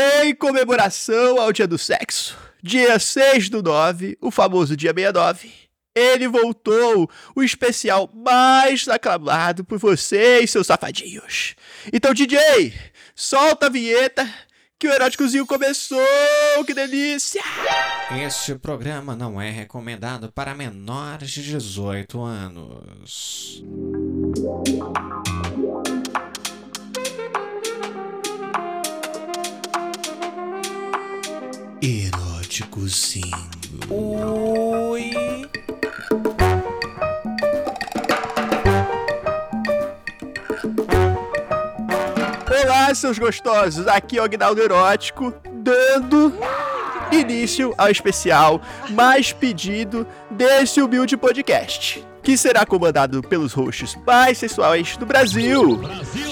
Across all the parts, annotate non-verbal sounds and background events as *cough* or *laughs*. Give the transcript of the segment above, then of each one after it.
Em comemoração ao Dia do Sexo, dia 6 do 9, o famoso dia 69, ele voltou, o especial mais aclamado por vocês, seus safadinhos. Então, DJ, solta a vinheta que o eróticozinho começou, que delícia! Este programa não é recomendado para menores de 18 anos. Eróticozinho. Oi. Olá, seus gostosos! Aqui é o Agnaldo Erótico, dando início ao especial mais pedido desse humilde podcast, que será comandado pelos hosts mais sensuais do Brasil.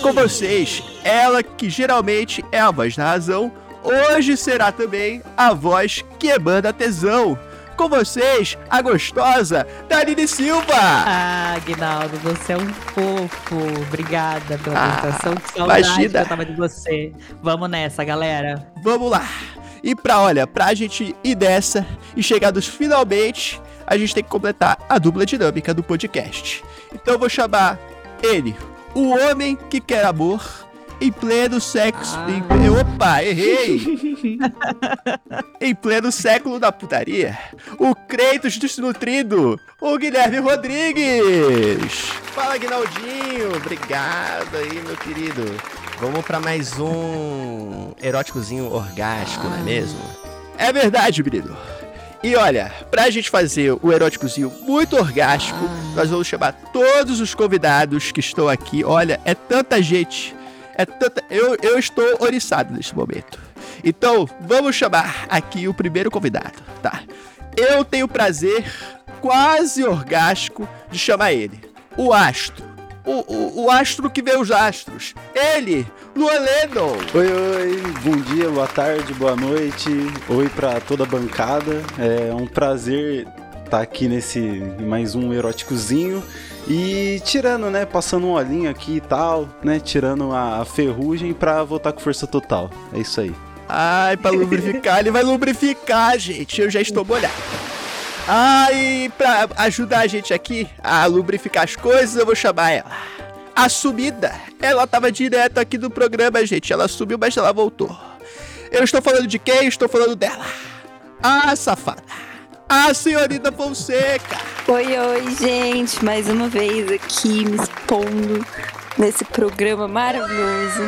Com vocês, ela que geralmente é a voz da razão, hoje será também a voz que emana tesão. Com vocês, a gostosa Danine Silva! Ah, Aguinaldo, você é um fofo. Obrigada pela Ah, apresentação. que saudade imagina. eu tava de você. Vamos nessa, galera. Vamos lá. E pra, olha, pra gente ir dessa e chegar nos finalmente, a gente tem que completar a dupla dinâmica do podcast. Então eu vou chamar ele, o homem que quer amor em pleno sexo. Ah. em- opa, errei! *laughs* em pleno século da putaria, o Kratos desnutrido, o Guilherme Rodrigues. Fala, Guinaldinho. Obrigado aí, meu querido. Vamos pra mais um eróticozinho orgástico, não é mesmo? É verdade, menino. E olha, pra gente fazer o eróticozinho muito orgástico, nós vamos chamar todos os convidados que estão aqui. Olha, é tanta gente. É tanta. Eu, eu estou oriçado nesse momento. Então, vamos chamar aqui o primeiro convidado, tá? Eu tenho o prazer quase orgástico de chamar ele. O astro. O, o, o astro que vê os astros. Ele, Luan Lennon. Oi, oi, bom dia, boa tarde, boa noite. Oi pra toda a bancada. É um prazer estar aqui nesse mais um eróticozinho e tirando, né, passando um olhinho aqui e tal, né, tirando a, ferrugem pra voltar com força total. É isso aí. Ai, pra lubrificar, ele vai lubrificar, gente. Eu já estou molhado. Ai, pra ajudar a gente aqui a lubrificar as coisas, eu vou chamar ela. A sumida. Ela tava direto aqui do programa, gente. Ela sumiu, mas ela voltou. Eu estou falando de quem? Estou falando dela. A safada. A senhorita Fonseca. Oi, oi, gente, mais uma vez aqui me expondo nesse programa maravilhoso.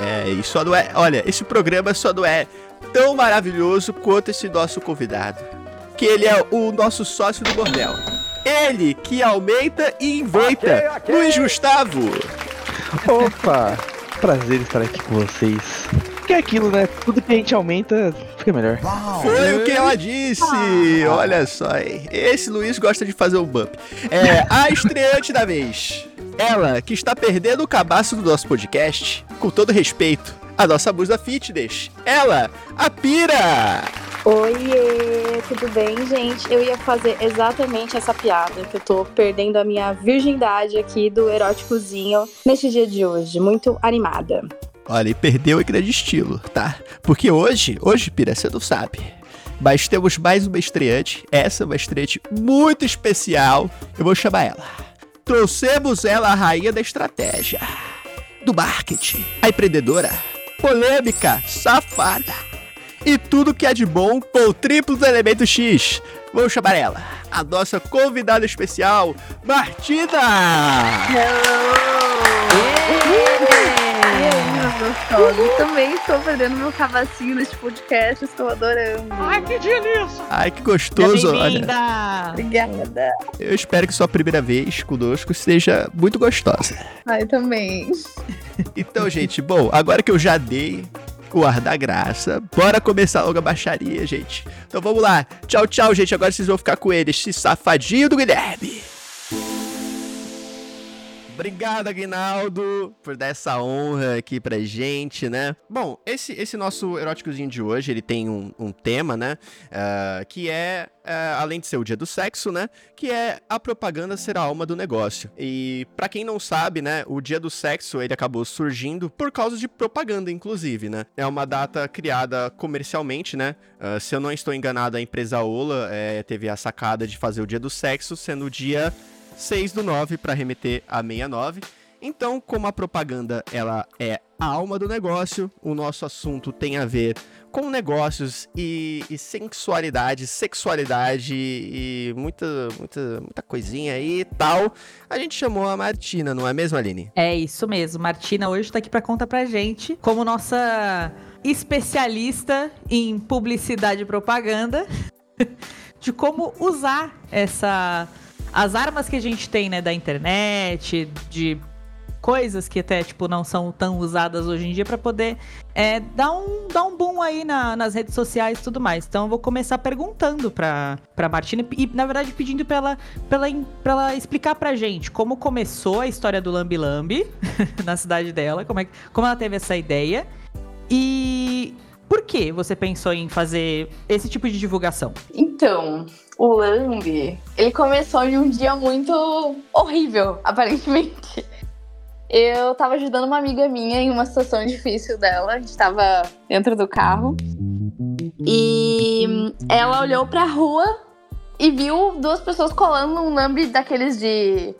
É, e só não é. Olha, esse programa só não é tão maravilhoso quanto esse nosso convidado. Que ele é o nosso sócio do bordel. Ele que aumenta e inventa. Luiz Gustavo. Opa! Prazer estar aqui com vocês. Que é aquilo, né? Tudo que a gente aumenta fica melhor. Foi o que ela disse. Olha só, hein? Esse Luiz gosta de fazer um bump. É, a estreante da vez. Ela que está perdendo o cabaço do nosso podcast, com todo respeito, a nossa musa fitness. Ela, a Pira. Oiê, tudo bem, gente? Eu ia fazer exatamente essa piada, que eu tô perdendo a minha virgindade aqui do eróticozinho neste dia de hoje. Muito animada. Olha, e perdeu em grande estilo, tá? Porque hoje, hoje, Pira, você não sabe. Mas temos mais uma estreante. Essa é uma estreante muito especial. Eu vou chamar ela. Trouxemos ela a rainha da estratégia, do marketing, a empreendedora, polêmica, safada e tudo que é de bom com o triplo do elemento X. Vamos chamar ela, a nossa convidada especial, Martina! E meus gostosos? Também estou perdendo meu cavacinho neste podcast, estou adorando. Ai, que gostoso, olha. Obrigada. Eu espero que sua primeira vez conosco seja muito gostosa. Ai, também. Então, gente, bom, agora que eu já dei o ar da graça, bora começar logo a baixaria, gente. Então vamos lá. Tchau, tchau, gente. Agora vocês vão ficar com ele, esse safadinho do Guilherme. Obrigado, Aguinaldo, por dar essa honra aqui pra gente, né? Bom, esse, esse nosso eróticozinho de hoje, ele tem um, um tema, né? Uh, que é, uh, além de ser o dia do sexo, né? Que é a propaganda ser a alma do negócio. E para quem não sabe, né? O dia do sexo, ele acabou surgindo por causa de propaganda, inclusive, né? É uma data criada comercialmente, né? Uh, se eu não estou enganado, a empresa Ola é, teve a sacada de fazer o dia do sexo sendo o dia 6 do 9 para remeter a 69. Então, como a propaganda ela é a alma do negócio, o nosso assunto tem a ver com negócios e, e sensualidade, sexualidade e muita, muita, muita coisinha aí e tal. A gente chamou a Martina, não é mesmo, Aline? É isso mesmo. Martina hoje tá aqui para contar pra gente como nossa especialista em publicidade e propaganda *laughs* de como usar essa as armas que a gente tem, né, da internet, de coisas que até, tipo, não são tão usadas hoje em dia para poder é, dar, um, dar um boom aí na, nas redes sociais e tudo mais. Então eu vou começar perguntando pra, pra Martina e, na verdade, pedindo pra ela, pra, ela, pra ela explicar pra gente como começou a história do Lambi Lambi *laughs* na cidade dela, como, é, como ela teve essa ideia e por que você pensou em fazer esse tipo de divulgação? Então, o Lambi, ele começou em um dia muito horrível, *laughs* aparentemente. Eu tava ajudando uma amiga minha em uma situação difícil dela. A gente tava dentro do carro. E ela olhou pra rua e viu duas pessoas colando um lambe daqueles de.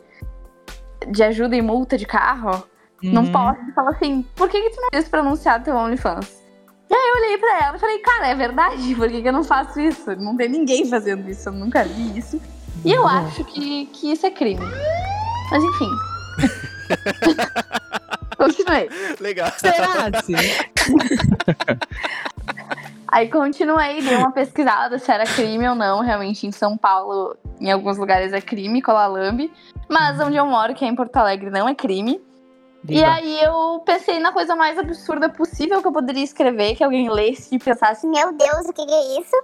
de ajuda e multa de carro. Uhum. Não posso. E falou assim: por que, que tu não disse pra anunciar teu OnlyFans? E aí eu olhei pra ela e falei, cara, é verdade, por que, que eu não faço isso? Não tem ninguém fazendo isso, eu nunca vi isso. E eu acho que, que isso é crime. Mas enfim. *laughs* Continuei. Legal. Será? Sim. *laughs* Aí continuei, dei uma pesquisada se era crime ou não. Realmente, em São Paulo, em alguns lugares é crime colar lambe. Mas onde eu moro, que é em Porto Alegre, não é crime. Viva. E aí eu pensei na coisa mais absurda possível que eu poderia escrever, que alguém lesse e pensasse, meu Deus, o que é isso?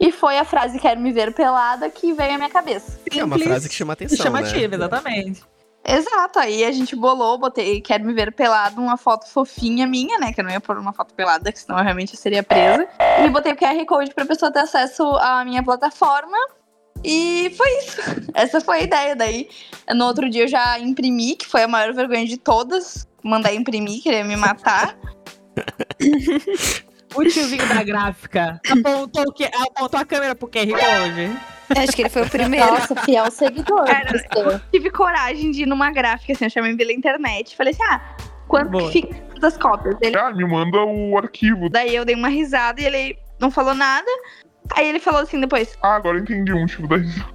E foi a frase quero me ver pelada que veio à minha cabeça. É uma frase que chama atenção, Chamativa, né? exatamente. Exato, aí a gente bolou, botei quero me ver pelado, uma foto fofinha minha, né? Que eu não ia pôr uma foto pelada, que senão eu realmente seria presa. E botei o QR Code pra pessoa ter acesso à minha plataforma. E foi isso. Essa foi a ideia. Daí, no outro dia eu já imprimi, que foi a maior vergonha de todas. Mandar imprimir, querer me matar. *laughs* o tiozinho da gráfica apontou, o que, apontou a câmera pro QR Code. Acho que ele foi o primeiro. Nossa, fiel seguidor. Cara, eu tive coragem de ir numa gráfica, assim, eu chamei pela internet. Falei assim, ah, quanto Boa. que fica das cópias? Ele... Ah, me manda o arquivo. Daí eu dei uma risada e ele não falou nada. Aí ele falou assim depois. Ah, agora eu entendi o motivo da risada.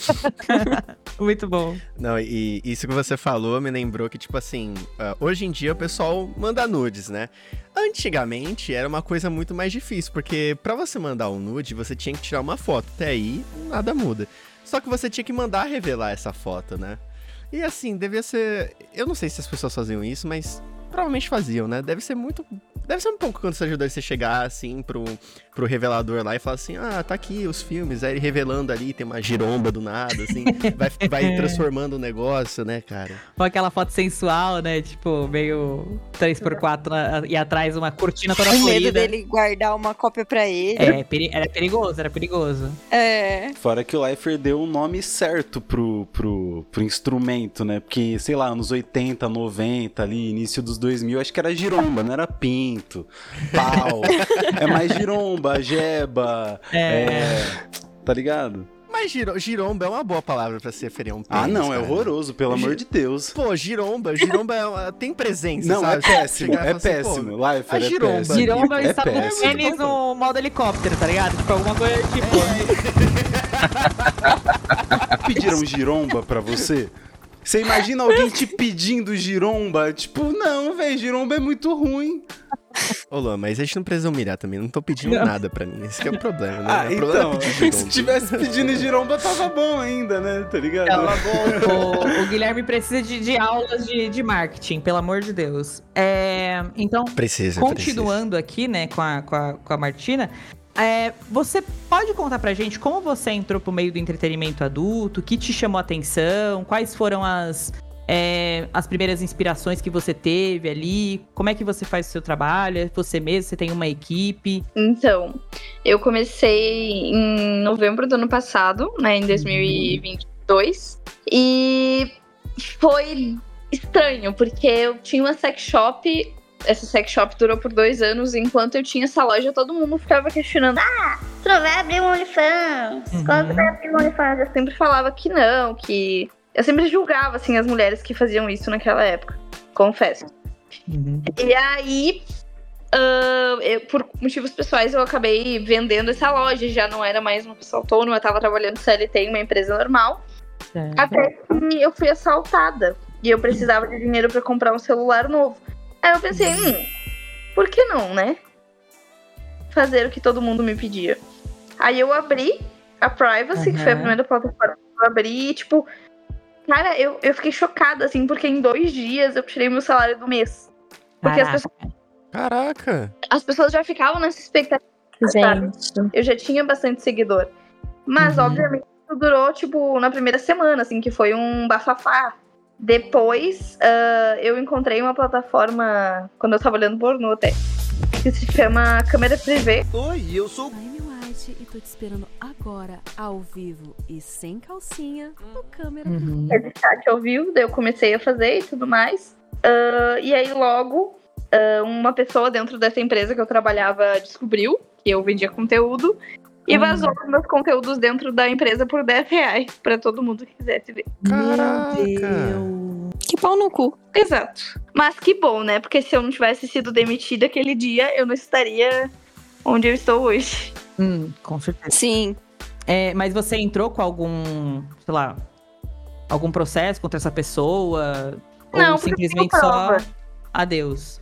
*laughs* Muito bom. Não, e isso que você falou me lembrou que, tipo assim, uh, hoje em dia o pessoal manda nudes, né? Antigamente era uma coisa muito mais difícil, porque para você mandar um nude, você tinha que tirar uma foto. Até aí, nada muda. Só que você tinha que mandar revelar essa foto, né? E assim, devia ser. Eu não sei se as pessoas faziam isso, mas provavelmente faziam, né? Deve ser muito. Deve ser um pouco quando você ajuda você chegar assim pro, pro revelador lá e falar assim: ah, tá aqui os filmes. Aí ele revelando ali, tem uma giromba do nada, assim. *laughs* vai, vai transformando o negócio, né, cara? Com aquela foto sensual, né? Tipo, meio 3x4 e atrás uma cortina toda florida. medo dele guardar uma cópia pra ele. É, peri era perigoso, era perigoso. É. Fora que o Leifer deu um nome certo pro, pro, pro instrumento, né? Porque, sei lá, anos 80, 90, ali, início dos 2000, acho que era giromba, não era pinto, pau. *laughs* é mais giromba, jeba, é... é tá ligado? Mas giro, giromba é uma boa palavra pra se referir a um Ah, não, é horroroso, pelo amor de Deus. Pô, giromba, giromba é uma, tem presença, Não, sabe? é péssimo, é assim, péssimo. Life, é giromba. péssimo. Giromba é está com pênis no modo helicóptero, tá ligado? Tipo, alguma coisa *laughs* tipo... Pediram giromba pra você? Você imagina alguém te pedindo giromba? Tipo, não, velho, giromba é muito ruim. Ô, Luan, mas a gente não precisa humilhar também. Não tô pedindo não. nada pra mim. Esse é o problema, né? Ah, o então. É se tivesse pedindo giromba, tava bom ainda, né? Tá ligado? Tava bom. o, o, Guilherme precisa de, de aulas de, de, marketing, pelo amor de Deus. É, então, precisa, continuando precisa. aqui, né, com a, com a, com a Martina. É, você pode contar pra gente como você entrou pro meio do entretenimento adulto, o que te chamou a atenção, quais foram as, é, as primeiras inspirações que você teve ali? Como é que você faz o seu trabalho? É você mesmo? Você tem uma equipe? Então, eu comecei em novembro do ano passado, né, em 2022, e foi estranho, porque eu tinha uma sex shop. Essa sex shop durou por dois anos, enquanto eu tinha essa loja, todo mundo ficava questionando: Ah, tu não vai abrir um OnlyFans? Uhum. Quando vai abrir um OnlyFans? Eu sempre falava que não, que. Eu sempre julgava, assim, as mulheres que faziam isso naquela época. Confesso. E aí, ah, eu- por motivos pessoais, eu acabei vendendo essa loja. Já não era mais uma pessoa autônoma, eu tava trabalhando CLT em uma empresa normal. Até que eu fui assaltada. E eu precisava de dinheiro pra comprar um celular novo. Aí eu pensei, hum, por que não, né? Fazer o que todo mundo me pedia. Aí eu abri a Privacy, que foi a primeira plataforma que eu abri, e tipo. Cara, eu, eu fiquei chocada, assim, porque em dois dias eu tirei meu salário do mês. Porque as Caraca. pessoas, Caraca. as pessoas já ficavam nessa expectativa. sabe? Gente. Eu já tinha bastante seguidor. Mas, Uhum. obviamente, isso durou, tipo, na primeira semana, assim, que foi um bafafá. Depois, ah, eu encontrei uma plataforma, quando eu tava olhando pornô até, que se chama Câmera Privê. Oi, eu sou E tô te esperando agora, ao vivo e sem calcinha, no câmera. Uhum. É de chat ao vivo, daí eu comecei a fazer e tudo mais. Ah, e aí, logo, ah, uma pessoa dentro dessa empresa que eu trabalhava descobriu que eu vendia conteúdo e Hum. vazou os meus conteúdos dentro da empresa por 10 reais pra todo mundo que quisesse ver. Caraca. Que pau no cu. Exato. Mas que bom, né? Porque se eu não tivesse sido demitida aquele dia, eu não estaria onde eu estou hoje. Hum, com certeza. Sim. É, mas você entrou com algum, sei lá, algum processo contra essa pessoa? Não, ou simplesmente só adeus?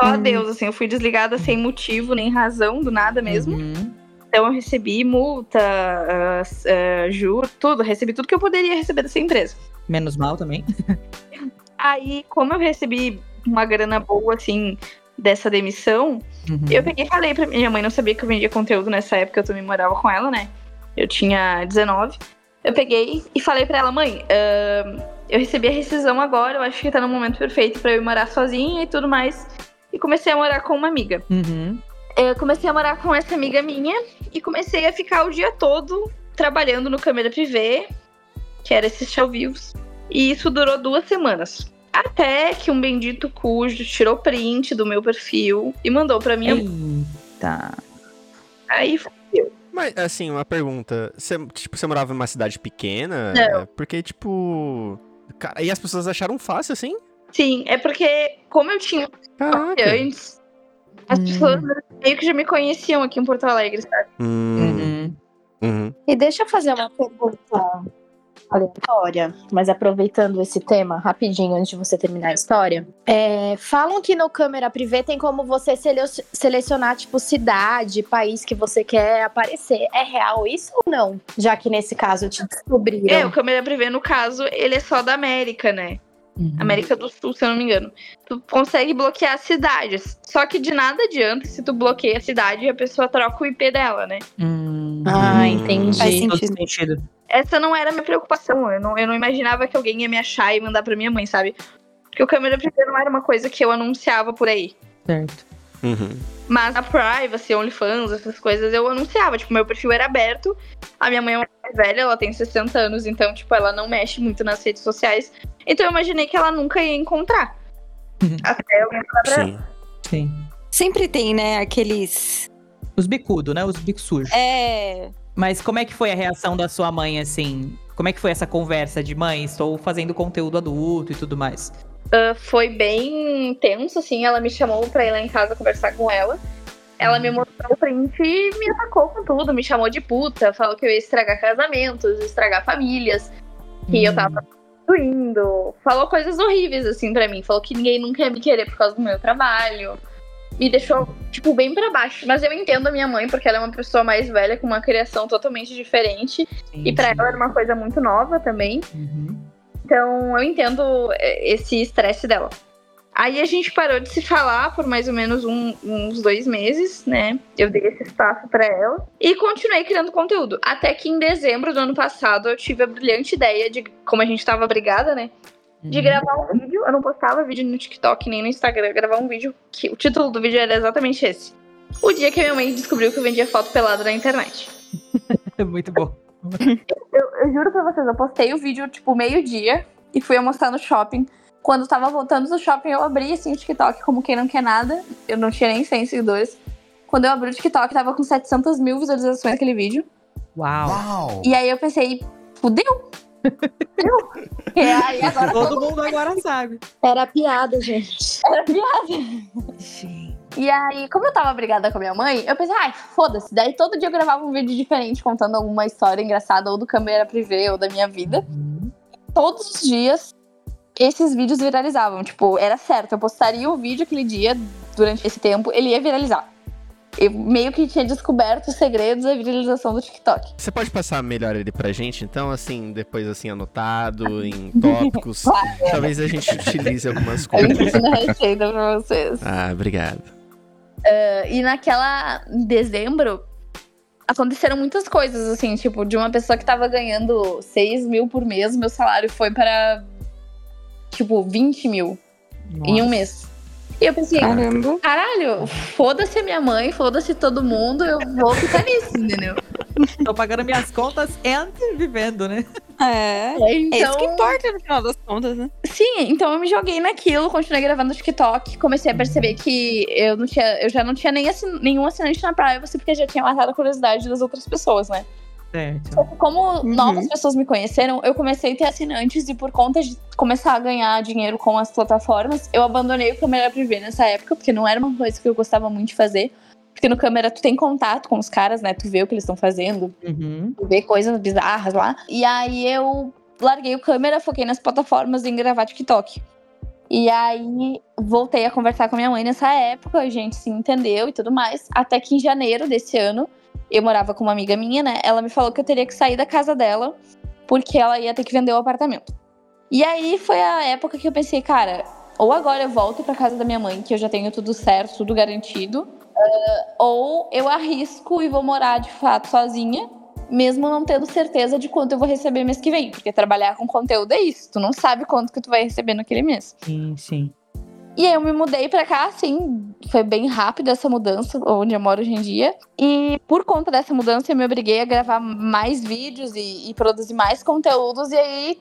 Só Hum. adeus, assim, eu fui desligada sem motivo, nem razão, do nada mesmo. Uhum. Então eu recebi multa, ah, s- ah, juros, tudo, recebi tudo que eu poderia receber dessa empresa. Menos mal também. *laughs* Aí, como eu recebi uma grana boa, assim, dessa demissão, Uhum. eu peguei e falei pra minha mãe, não sabia que eu vendia conteúdo nessa época, eu também morava com ela, né? Eu tinha 19. Eu peguei e falei pra ela, mãe, ahn, eu recebi a rescisão agora, eu acho que tá no momento perfeito pra eu ir morar sozinha e tudo mais. E comecei a morar com uma amiga. Uhum. Eu comecei a morar com essa amiga minha e comecei a ficar o dia todo trabalhando no câmera privê, que era esses ao vivos. E isso durou duas semanas. Até que um bendito cujo tirou print do meu perfil e mandou pra minha mãe. Eita. Aí fudeu. Mas, assim, uma pergunta. Você, tipo, você morava em uma cidade pequena? Não. Porque, tipo. Cara, e as pessoas acharam fácil, assim? Sim, é porque como eu tinha Caraca. antes, as pessoas meio que já me conheciam aqui em Porto Alegre, sabe? Hum. Uhum. E deixa eu fazer uma pergunta aleatória, mas aproveitando esse tema rapidinho antes de você terminar a história. É, falam que no câmera privê tem como você sele- selecionar, tipo, cidade, país que você quer aparecer. É real isso ou não? Já que nesse caso te descobriram. É, o câmera privê, no caso, ele é só da América, né? América do Sul, se eu não me engano. Tu consegue bloquear cidades. Só que de nada adianta se tu bloqueia a cidade e a pessoa troca o IP dela, né? Ah, entendi. Faz Todo sentido. sentido. Essa não era a minha preocupação. Eu não, eu não imaginava que alguém ia me achar e mandar pra minha mãe, sabe? Porque o câmera privê não era uma coisa que eu anunciava por aí. Certo. Uhum. Mas a privacy, OnlyFans, essas coisas eu anunciava. Tipo, meu perfil era aberto. A minha mãe é mais velha, ela tem 60 anos, então, tipo, ela não mexe muito nas redes sociais. Então eu imaginei que ela nunca ia encontrar. *laughs* Até alguém falar pra ela. Sim. Sim. Sempre tem, né, aqueles. Os bicudos, né? Os bicos sujos. É. Mas como é que foi a reação da sua mãe, assim? Como é que foi essa conversa de mãe, estou fazendo conteúdo adulto e tudo mais? Ah, foi bem tenso, assim. Ela me chamou pra ir lá em casa conversar com ela. Ela me mostrou o print e me atacou com tudo. Me chamou de puta, falou que eu ia estragar casamentos, estragar famílias, que eu tava indo. Falou coisas horríveis, assim, pra mim. Falou que ninguém nunca ia me querer por causa do meu trabalho. Me deixou, tipo, bem pra baixo. Mas eu entendo a minha mãe, porque ela é uma pessoa mais velha, com uma criação totalmente diferente. e pra ela era uma coisa muito nova também. Então eu entendo é, esse estresse dela. Aí a gente parou de se falar por mais ou menos um- uns dois meses, né? Eu dei esse espaço pra ela. E continuei criando conteúdo. Até que em dezembro do ano passado eu tive a brilhante ideia de, como a gente tava brigada, né? De gravar um vídeo. Eu não postava vídeo no TikTok nem no Instagram. Eu gravava um vídeo que o título do vídeo era exatamente esse. O dia que a minha mãe descobriu que eu vendia foto pelada na internet. *laughs* Muito bom. *laughs* Eu, eu juro pra vocês, eu postei o vídeo, tipo, meio-dia e fui almoçar no shopping. Quando eu tava voltando do shopping, eu abri, assim, o TikTok como quem não quer nada. Eu não tinha nem 100 seguidores. Quando eu abri o TikTok, tava com 700 mil visualizações aquele vídeo. Uau. E aí eu pensei, fudeu. *laughs* Aí agora Todo mundo agora sabe. Era piada, gente. Era piada. E aí, como eu tava brigada com a minha mãe, eu pensei, ai, foda-se. Daí todo dia eu gravava um vídeo diferente contando alguma história engraçada, ou do câmera privê, ou da minha vida. Todos os dias, esses vídeos viralizavam. Tipo, era certo. Eu postaria o vídeo aquele dia, durante esse tempo, ele ia viralizar. Eu meio que tinha descoberto os segredos da viralização do TikTok. Você pode passar melhor ele pra gente, então, assim, depois assim, anotado, *laughs* em tópicos. Claro. Talvez a gente utilize algumas Eu coisas. ensino a receita pra vocês. Ah, obrigado. Uh, e naquela. Em dezembro, aconteceram muitas coisas, assim, tipo, de uma pessoa que tava ganhando 6 mil por mês, meu salário foi para. Tipo, 20 mil em um mês. E eu pensei, Caramba. caralho, foda-se a minha mãe, foda-se todo mundo, eu vou ficar nisso, entendeu? Tô pagando minhas contas e vivendo, né? É. É isso que importa no final das contas, né? Sim, então eu me joguei naquilo, continuei gravando TikTok, comecei a perceber que eu não tinha, eu já não tinha nem assin- nenhum assinante na privacy, porque já tinha matado a curiosidade das outras pessoas, né? Certo. Só que Como novas pessoas me conheceram, eu comecei a ter assinantes e por conta de começar a ganhar dinheiro com as plataformas, eu abandonei o câmera privê nessa época, porque não era uma coisa que eu gostava muito de fazer. Porque no câmera tu tem contato com os caras, né? Tu vê o que eles estão fazendo, Uhum. tu vê coisas bizarras lá. E aí eu larguei o câmera, foquei nas plataformas em gravar TikTok. E aí voltei a conversar com a minha mãe nessa época, a gente se entendeu e tudo mais. Até que em janeiro desse ano, eu morava com uma amiga minha, né? Ela me falou que eu teria que sair da casa dela, porque ela ia ter que vender o apartamento. E aí foi a época que eu pensei, cara, ou agora eu volto pra casa da minha mãe, que eu já tenho tudo certo, tudo garantido, ah, ou eu arrisco e vou morar de fato sozinha, mesmo não tendo certeza de quanto eu vou receber mês que vem, porque trabalhar com conteúdo é isso, tu não sabe quanto que tu vai receber naquele mês. Sim, sim. E aí eu me mudei pra cá, assim, foi bem rápida essa mudança, onde eu moro hoje em dia. E por conta dessa mudança, eu me obriguei a gravar mais vídeos e, e produzir mais conteúdos, e aí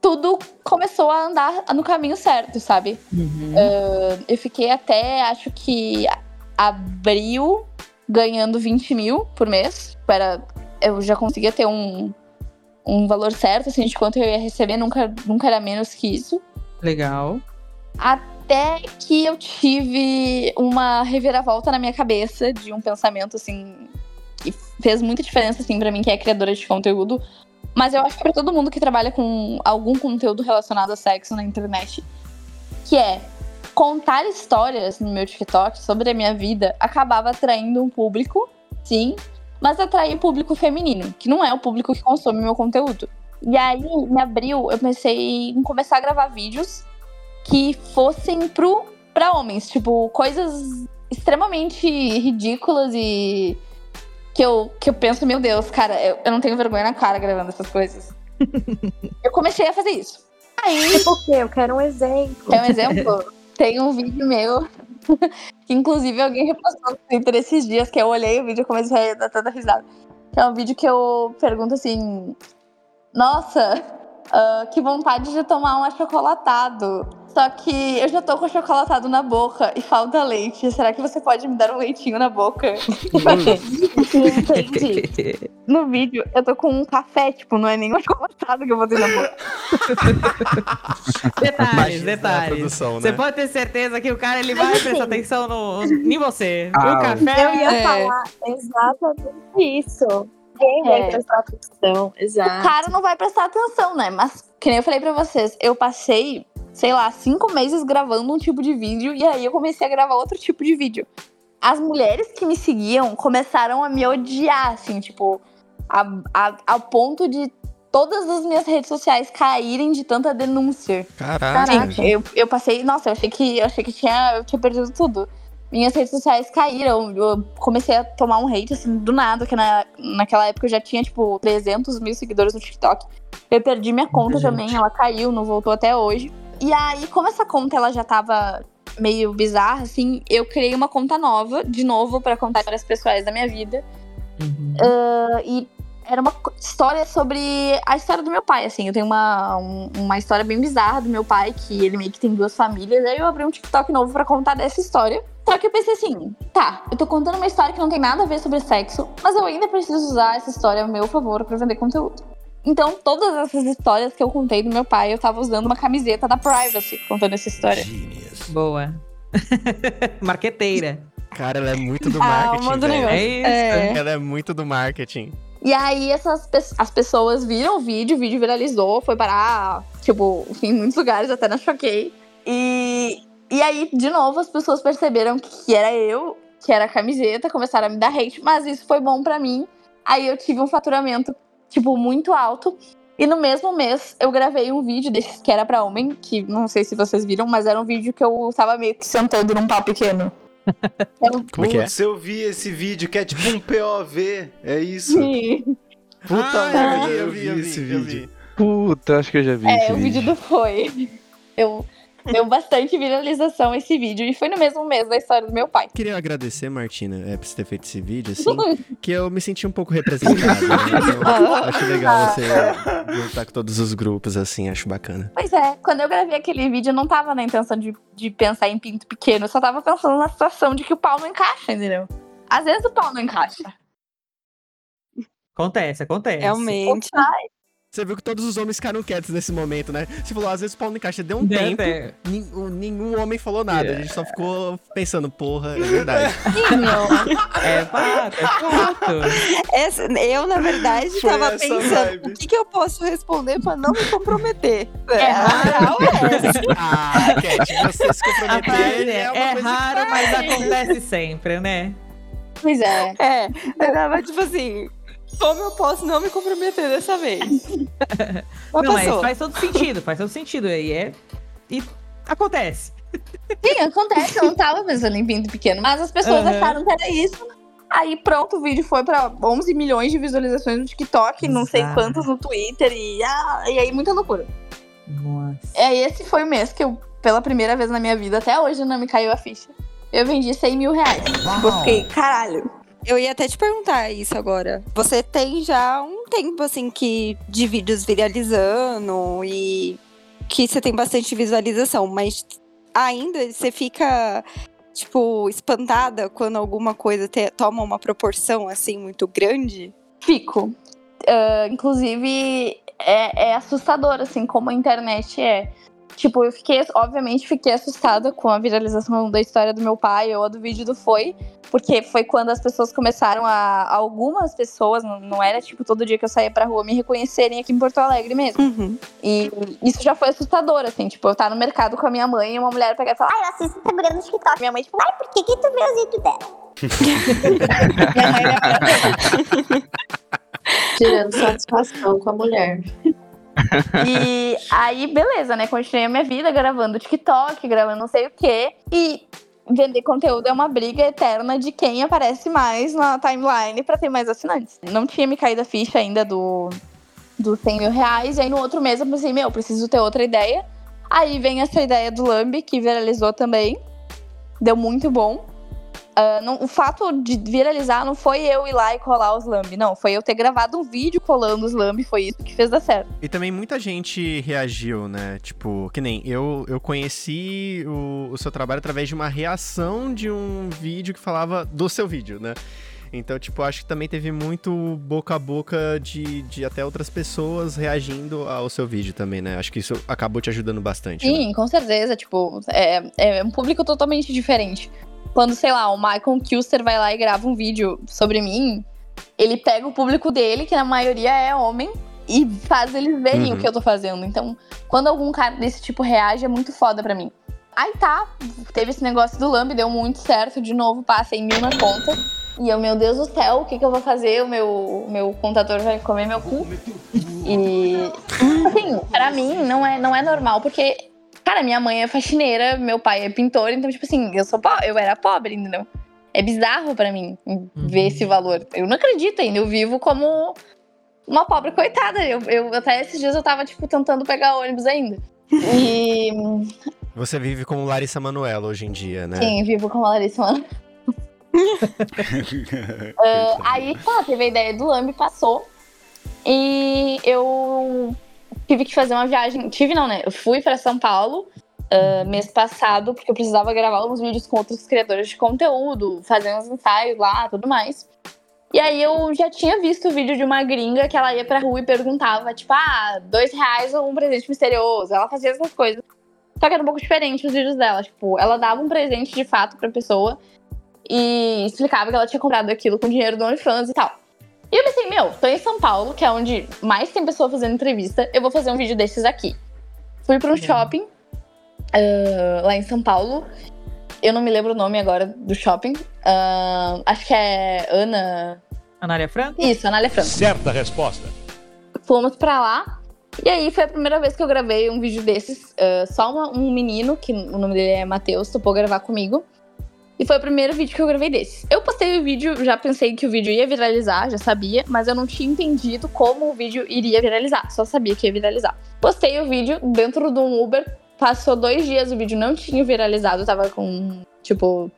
tudo começou a andar no caminho certo, sabe? Ah, eu fiquei até, acho que abril, ganhando 20 mil por mês. Era, eu já conseguia ter um, um valor certo, assim, de quanto eu ia receber, nunca, nunca era menos que isso. Legal. Até que eu tive uma reviravolta na minha cabeça de um pensamento, assim, que fez muita diferença, assim, pra mim, que é criadora de conteúdo. Mas eu acho que pra todo mundo que trabalha com algum conteúdo relacionado a sexo na internet, que é contar histórias no meu TikTok sobre a minha vida acabava atraindo um público, sim, mas atraía o público feminino, que não é o público que consome meu conteúdo. E aí, em abril, eu pensei em começar a gravar vídeos que fossem pro, pra homens, tipo, coisas extremamente ridículas e que eu, que eu penso, meu Deus, cara, eu, eu não tenho vergonha na cara gravando essas coisas. *laughs* eu comecei a fazer isso. Aí. Por quê? Eu quero um exemplo. Quer um exemplo? Tem um vídeo meu, *laughs* que inclusive alguém repostou no Twitter esses dias, que eu olhei o vídeo e comecei a dar toda risada. Que é um vídeo que eu pergunto assim: Nossa, ah, que vontade de tomar um achocolatado. Só que eu já tô com achocolatado na boca e falta leite. Será que você pode me dar um leitinho na boca? Entendi. *laughs* No vídeo, eu tô com um café, tipo, não é nem um achocolatado que eu botei na boca. Detalhes, a detalhes. produção, né? Você pode ter certeza que o cara ele vai prestar atenção no, em você. Ah, o café. Eu ia é- falar exatamente isso. Quem vai É. prestar atenção? Exato. O cara não vai prestar atenção, né? Mas, que nem eu falei pra vocês, eu passei, sei lá, cinco meses gravando um tipo de vídeo e aí eu comecei a gravar outro tipo de vídeo. As mulheres que me seguiam começaram a me odiar, assim, tipo, a, a- ao ponto de todas as minhas redes sociais caírem de tanta denúncia. Caraca. Sim, eu, eu passei, nossa, eu achei que eu achei que tinha, eu tinha perdido tudo. Minhas redes sociais caíram. Eu comecei a tomar um hate, assim, do nada, que na, naquela época eu já tinha, tipo, 300 mil seguidores no TikTok. Eu perdi minha conta Muita também, gente. ela caiu, não voltou até hoje. E aí, como essa conta ela já tava meio bizarra, assim, eu criei uma conta nova, de novo, pra contar histórias pessoais da minha vida. Uhum. Ah, e era uma história sobre a história do meu pai, assim. Eu tenho uma, um- uma história bem bizarra do meu pai, que ele meio que tem duas famílias. Aí eu abri um TikTok novo pra contar dessa história. Só que eu pensei assim, tá, eu tô contando uma história que não tem nada a ver sobre sexo, mas eu ainda preciso usar essa história a meu favor pra vender conteúdo. Então, todas essas histórias que eu contei do meu pai, eu tava usando uma camiseta da Privacy contando essa história. Boa. *laughs* Marqueteira. Cara, ela é muito do A marketing. do negócio. É isso. É. Ela é muito do marketing. E aí essas pe- as pessoas viram o vídeo, o vídeo viralizou, foi parar, tipo, em muitos lugares, até na Choquei. E, e aí, de novo, as pessoas perceberam que era eu, que era a camiseta, começaram a me dar hate, mas isso foi bom pra mim. Aí eu tive um faturamento, tipo, muito alto. E no mesmo mês, eu gravei um vídeo desses que era pra homem, que não sei se vocês viram, mas era um vídeo que eu tava meio que sentando num pau pequeno. *laughs* Como é que é? Putz, eu vi esse vídeo que é tipo um POV. É isso. Sim. Puta Ah, merda, eu vi, eu vi, esse eu vídeo. vi. Puta, acho que eu já vi É, esse o vídeo do Foi. Eu deu bastante viralização esse vídeo. E foi no mesmo mês da história do meu pai. Queria agradecer, Martina, é, por você ter feito esse vídeo, assim, *laughs* que eu me senti um pouco representado, né? Então, *laughs* acho legal você juntar com todos os grupos, assim, acho bacana. Pois é, quando eu gravei aquele vídeo, eu não tava na intenção de, de pensar em pinto pequeno. Eu só tava pensando na situação de que o pau não encaixa, entendeu? Às vezes o pau não encaixa. Acontece, acontece. Realmente. Você viu que todos os homens ficaram quietos nesse momento, né? Você falou, às vezes o pau não encaixa, deu um Deu tempo, até. nin- o- nenhum homem falou nada, a gente só ficou pensando, porra, é verdade. *laughs* É fato, é fato. Essa- eu, na verdade, Foi tava pensando vibe. o que, que eu posso responder pra não me comprometer. É a real é ah, Cat, você se comprometer Rapaz, é, é, uma é coisa raro, mas acontece sempre, né? Pois é. É, eu tava tipo assim, como eu posso não me comprometer dessa vez? *laughs* Mas não, mas passou. faz todo sentido, faz todo sentido. E é. E acontece. Sim, acontece. Eu não tava pensando em pinto pequeno. Mas as pessoas Aham. acharam que era isso. Aí pronto, o vídeo foi pra 11 milhões de visualizações no TikTok, não sei Exato. quantas no Twitter. E, ah, e aí muita loucura. Nossa. É, esse foi o mês que eu, pela primeira vez na minha vida, até hoje não me caiu a ficha. Eu vendi 100 mil reais. Tipo, eu fiquei, caralho. Eu ia até te perguntar isso agora. Você tem já um tempo, assim, que de vídeos viralizando e que você tem bastante visualização, mas ainda você fica, tipo, espantada quando alguma coisa te- toma uma proporção, assim, muito grande? Fico. Ah, inclusive, é, é assustador, assim, como a internet é. Tipo, eu fiquei, obviamente, fiquei assustada com a viralização da história do meu pai ou a do vídeo do Foi, porque foi quando as pessoas começaram a. Algumas pessoas, não, era tipo todo dia que eu saía pra rua, me reconhecerem aqui em Porto Alegre mesmo. Uhum. E isso já foi assustador, assim, tipo, eu tava no mercado com a minha mãe e uma mulher pegar e falar, ai, eu assisto essa mulher no TikTok. Minha mãe, tipo, ai, por que, que tu vê os vídeos dela? minha mãe era Tirando satisfação com a mulher. E aí, beleza, né? Continuei a minha vida gravando TikTok, gravando não sei o quê. E vender conteúdo é uma briga eterna de quem aparece mais na timeline pra ter mais assinantes. Não tinha me caído a ficha ainda do, do 100 mil reais. E aí no outro mês eu pensei, meu, preciso ter outra ideia. Aí vem essa ideia do Lambi, que viralizou também. Deu muito bom. Ah, não- o fato de viralizar não foi eu ir lá e colar os lambi, não. Foi eu ter gravado um vídeo colando os lambi, foi isso que fez dar certo. E também muita gente reagiu, né? Tipo, que nem eu, eu conheci o, o seu trabalho através de uma reação de um vídeo que falava do seu vídeo, né? Então, tipo, acho que também teve muito boca a boca de, de até outras pessoas reagindo ao seu vídeo também, né? Acho que isso acabou te ajudando bastante. né? Sim, com certeza. Tipo, é, é um público totalmente diferente. Quando, sei lá, o Michael Kuster vai lá e grava um vídeo sobre mim, ele pega o público dele, que na maioria é homem, e faz eles verem Uhum. o que eu tô fazendo. Então, quando algum cara desse tipo reage, é muito foda pra mim. Aí tá, teve esse negócio do Lamb, deu muito certo. De novo, passei mil na conta. E eu, meu Deus do céu, o que, que eu vou fazer? O meu, meu contador vai comer meu cu. E, assim, pra mim, não é, não é normal, porque Cara, minha mãe é faxineira, meu pai é pintor, então, tipo assim, eu sou eu era pobre, entendeu? É bizarro pra mim ver esse valor. Eu não acredito ainda, eu vivo como uma pobre coitada. Eu, eu até esses dias eu tava, tipo, tentando pegar ônibus ainda. E *laughs* Você vive como Larissa Manoela hoje em dia, né? sim, vivo como a Larissa Manoela. *laughs* Ah, aí, tá, teve a ideia do Lamb, passou. E eu tive que fazer uma viagem. Tive não, né? Eu fui pra São Paulo ah, mês passado, porque eu precisava gravar uns vídeos com outros criadores de conteúdo, fazer uns ensaios lá tudo mais. E aí eu já tinha visto o vídeo de uma gringa que ela ia pra rua e perguntava, tipo, ah, dois reais ou um presente misterioso. Ela fazia essas coisas. Só que era um pouco diferente os vídeos dela. Tipo, ela dava um presente de fato pra pessoa e explicava que ela tinha comprado aquilo com dinheiro do OnlyFans e tal. E eu pensei, meu, tô em São Paulo, que é onde mais tem pessoa fazendo entrevista, eu vou fazer um vídeo desses aqui. Fui pra um shopping ah, lá em São Paulo. Eu não me lembro o nome agora do shopping. Ah, acho que é Ana. Anália Franco? Isso, Anália Franco. Certa resposta. Fomos pra lá. E aí foi a primeira vez que eu gravei um vídeo desses. ah, só uma- um menino, que o nome dele é Matheus, topou gravar comigo. E foi o primeiro vídeo que eu gravei desses. Eu postei o vídeo, já pensei que o vídeo ia viralizar, já sabia, mas eu não tinha entendido como o vídeo iria viralizar. Só sabia que ia viralizar. Postei o vídeo dentro de um Uber. Passou dois dias, o vídeo não tinha viralizado. Tava com, tipo,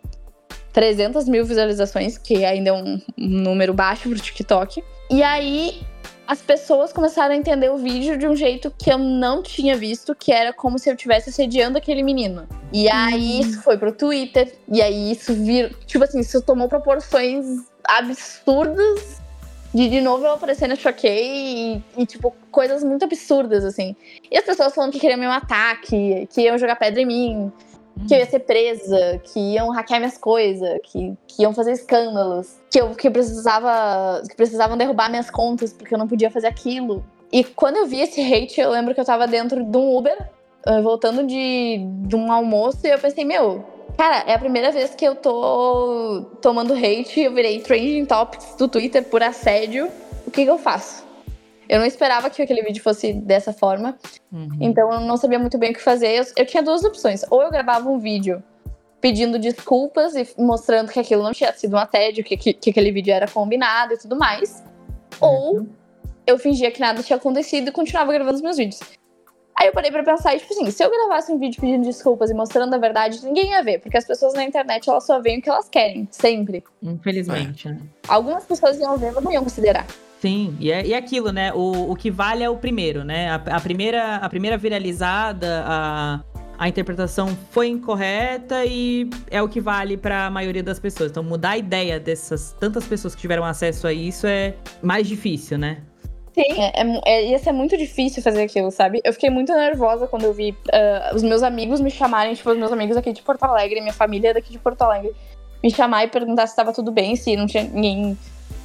300 mil visualizações, que ainda é um número baixo pro TikTok. E aí, as pessoas começaram a entender o vídeo de um jeito que eu não tinha visto, que era como se eu estivesse assediando aquele menino. E aí, isso foi pro Twitter, e aí isso vir, tipo assim, isso tomou proporções absurdas. De de novo eu aparecendo, eu choquei e, e, tipo, coisas muito absurdas, assim. E as pessoas falando que queriam me matar, que, que iam jogar pedra em mim, que eu ia ser presa, que iam hackear minhas coisas, que, que iam fazer escândalos, que eu que eu precisava. que precisavam derrubar minhas contas porque eu não podia fazer aquilo. E quando eu vi esse hate, eu lembro que eu tava dentro de um Uber, eh, voltando de, de um almoço, e eu pensei, meu, cara, é a primeira vez que eu tô tomando hate, eu virei trending topics do Twitter por assédio. O que, que eu faço? Eu não esperava que aquele vídeo fosse dessa forma. Então eu não sabia muito bem o que fazer. Eu, eu tinha duas opções. Ou eu gravava um vídeo pedindo desculpas e mostrando que aquilo não tinha sido um assédio, que, que, que aquele vídeo era combinado e tudo mais. Ou eu fingia que nada tinha acontecido e continuava gravando os meus vídeos. Aí eu parei pra pensar, e, tipo assim, se eu gravasse um vídeo pedindo desculpas e mostrando a verdade, ninguém ia ver, porque as pessoas na internet elas só veem o que elas querem, sempre. Infelizmente, né? Algumas pessoas iam ver, mas não iam considerar. Sim, e é e é aquilo, né? O, o que vale é o primeiro, né? A, a primeira, a primeira viralizada, a, a interpretação foi incorreta e é o que vale pra maioria das pessoas. Então, mudar a ideia dessas tantas pessoas que tiveram acesso a isso é mais difícil, né? Sim, é, é, é- ia ser muito difícil fazer aquilo, sabe? Eu fiquei muito nervosa quando eu vi ah, os meus amigos me chamarem, tipo, os meus amigos aqui de Porto Alegre, minha família daqui de Porto Alegre, me chamar e perguntar se tava tudo bem, se não tinha ninguém,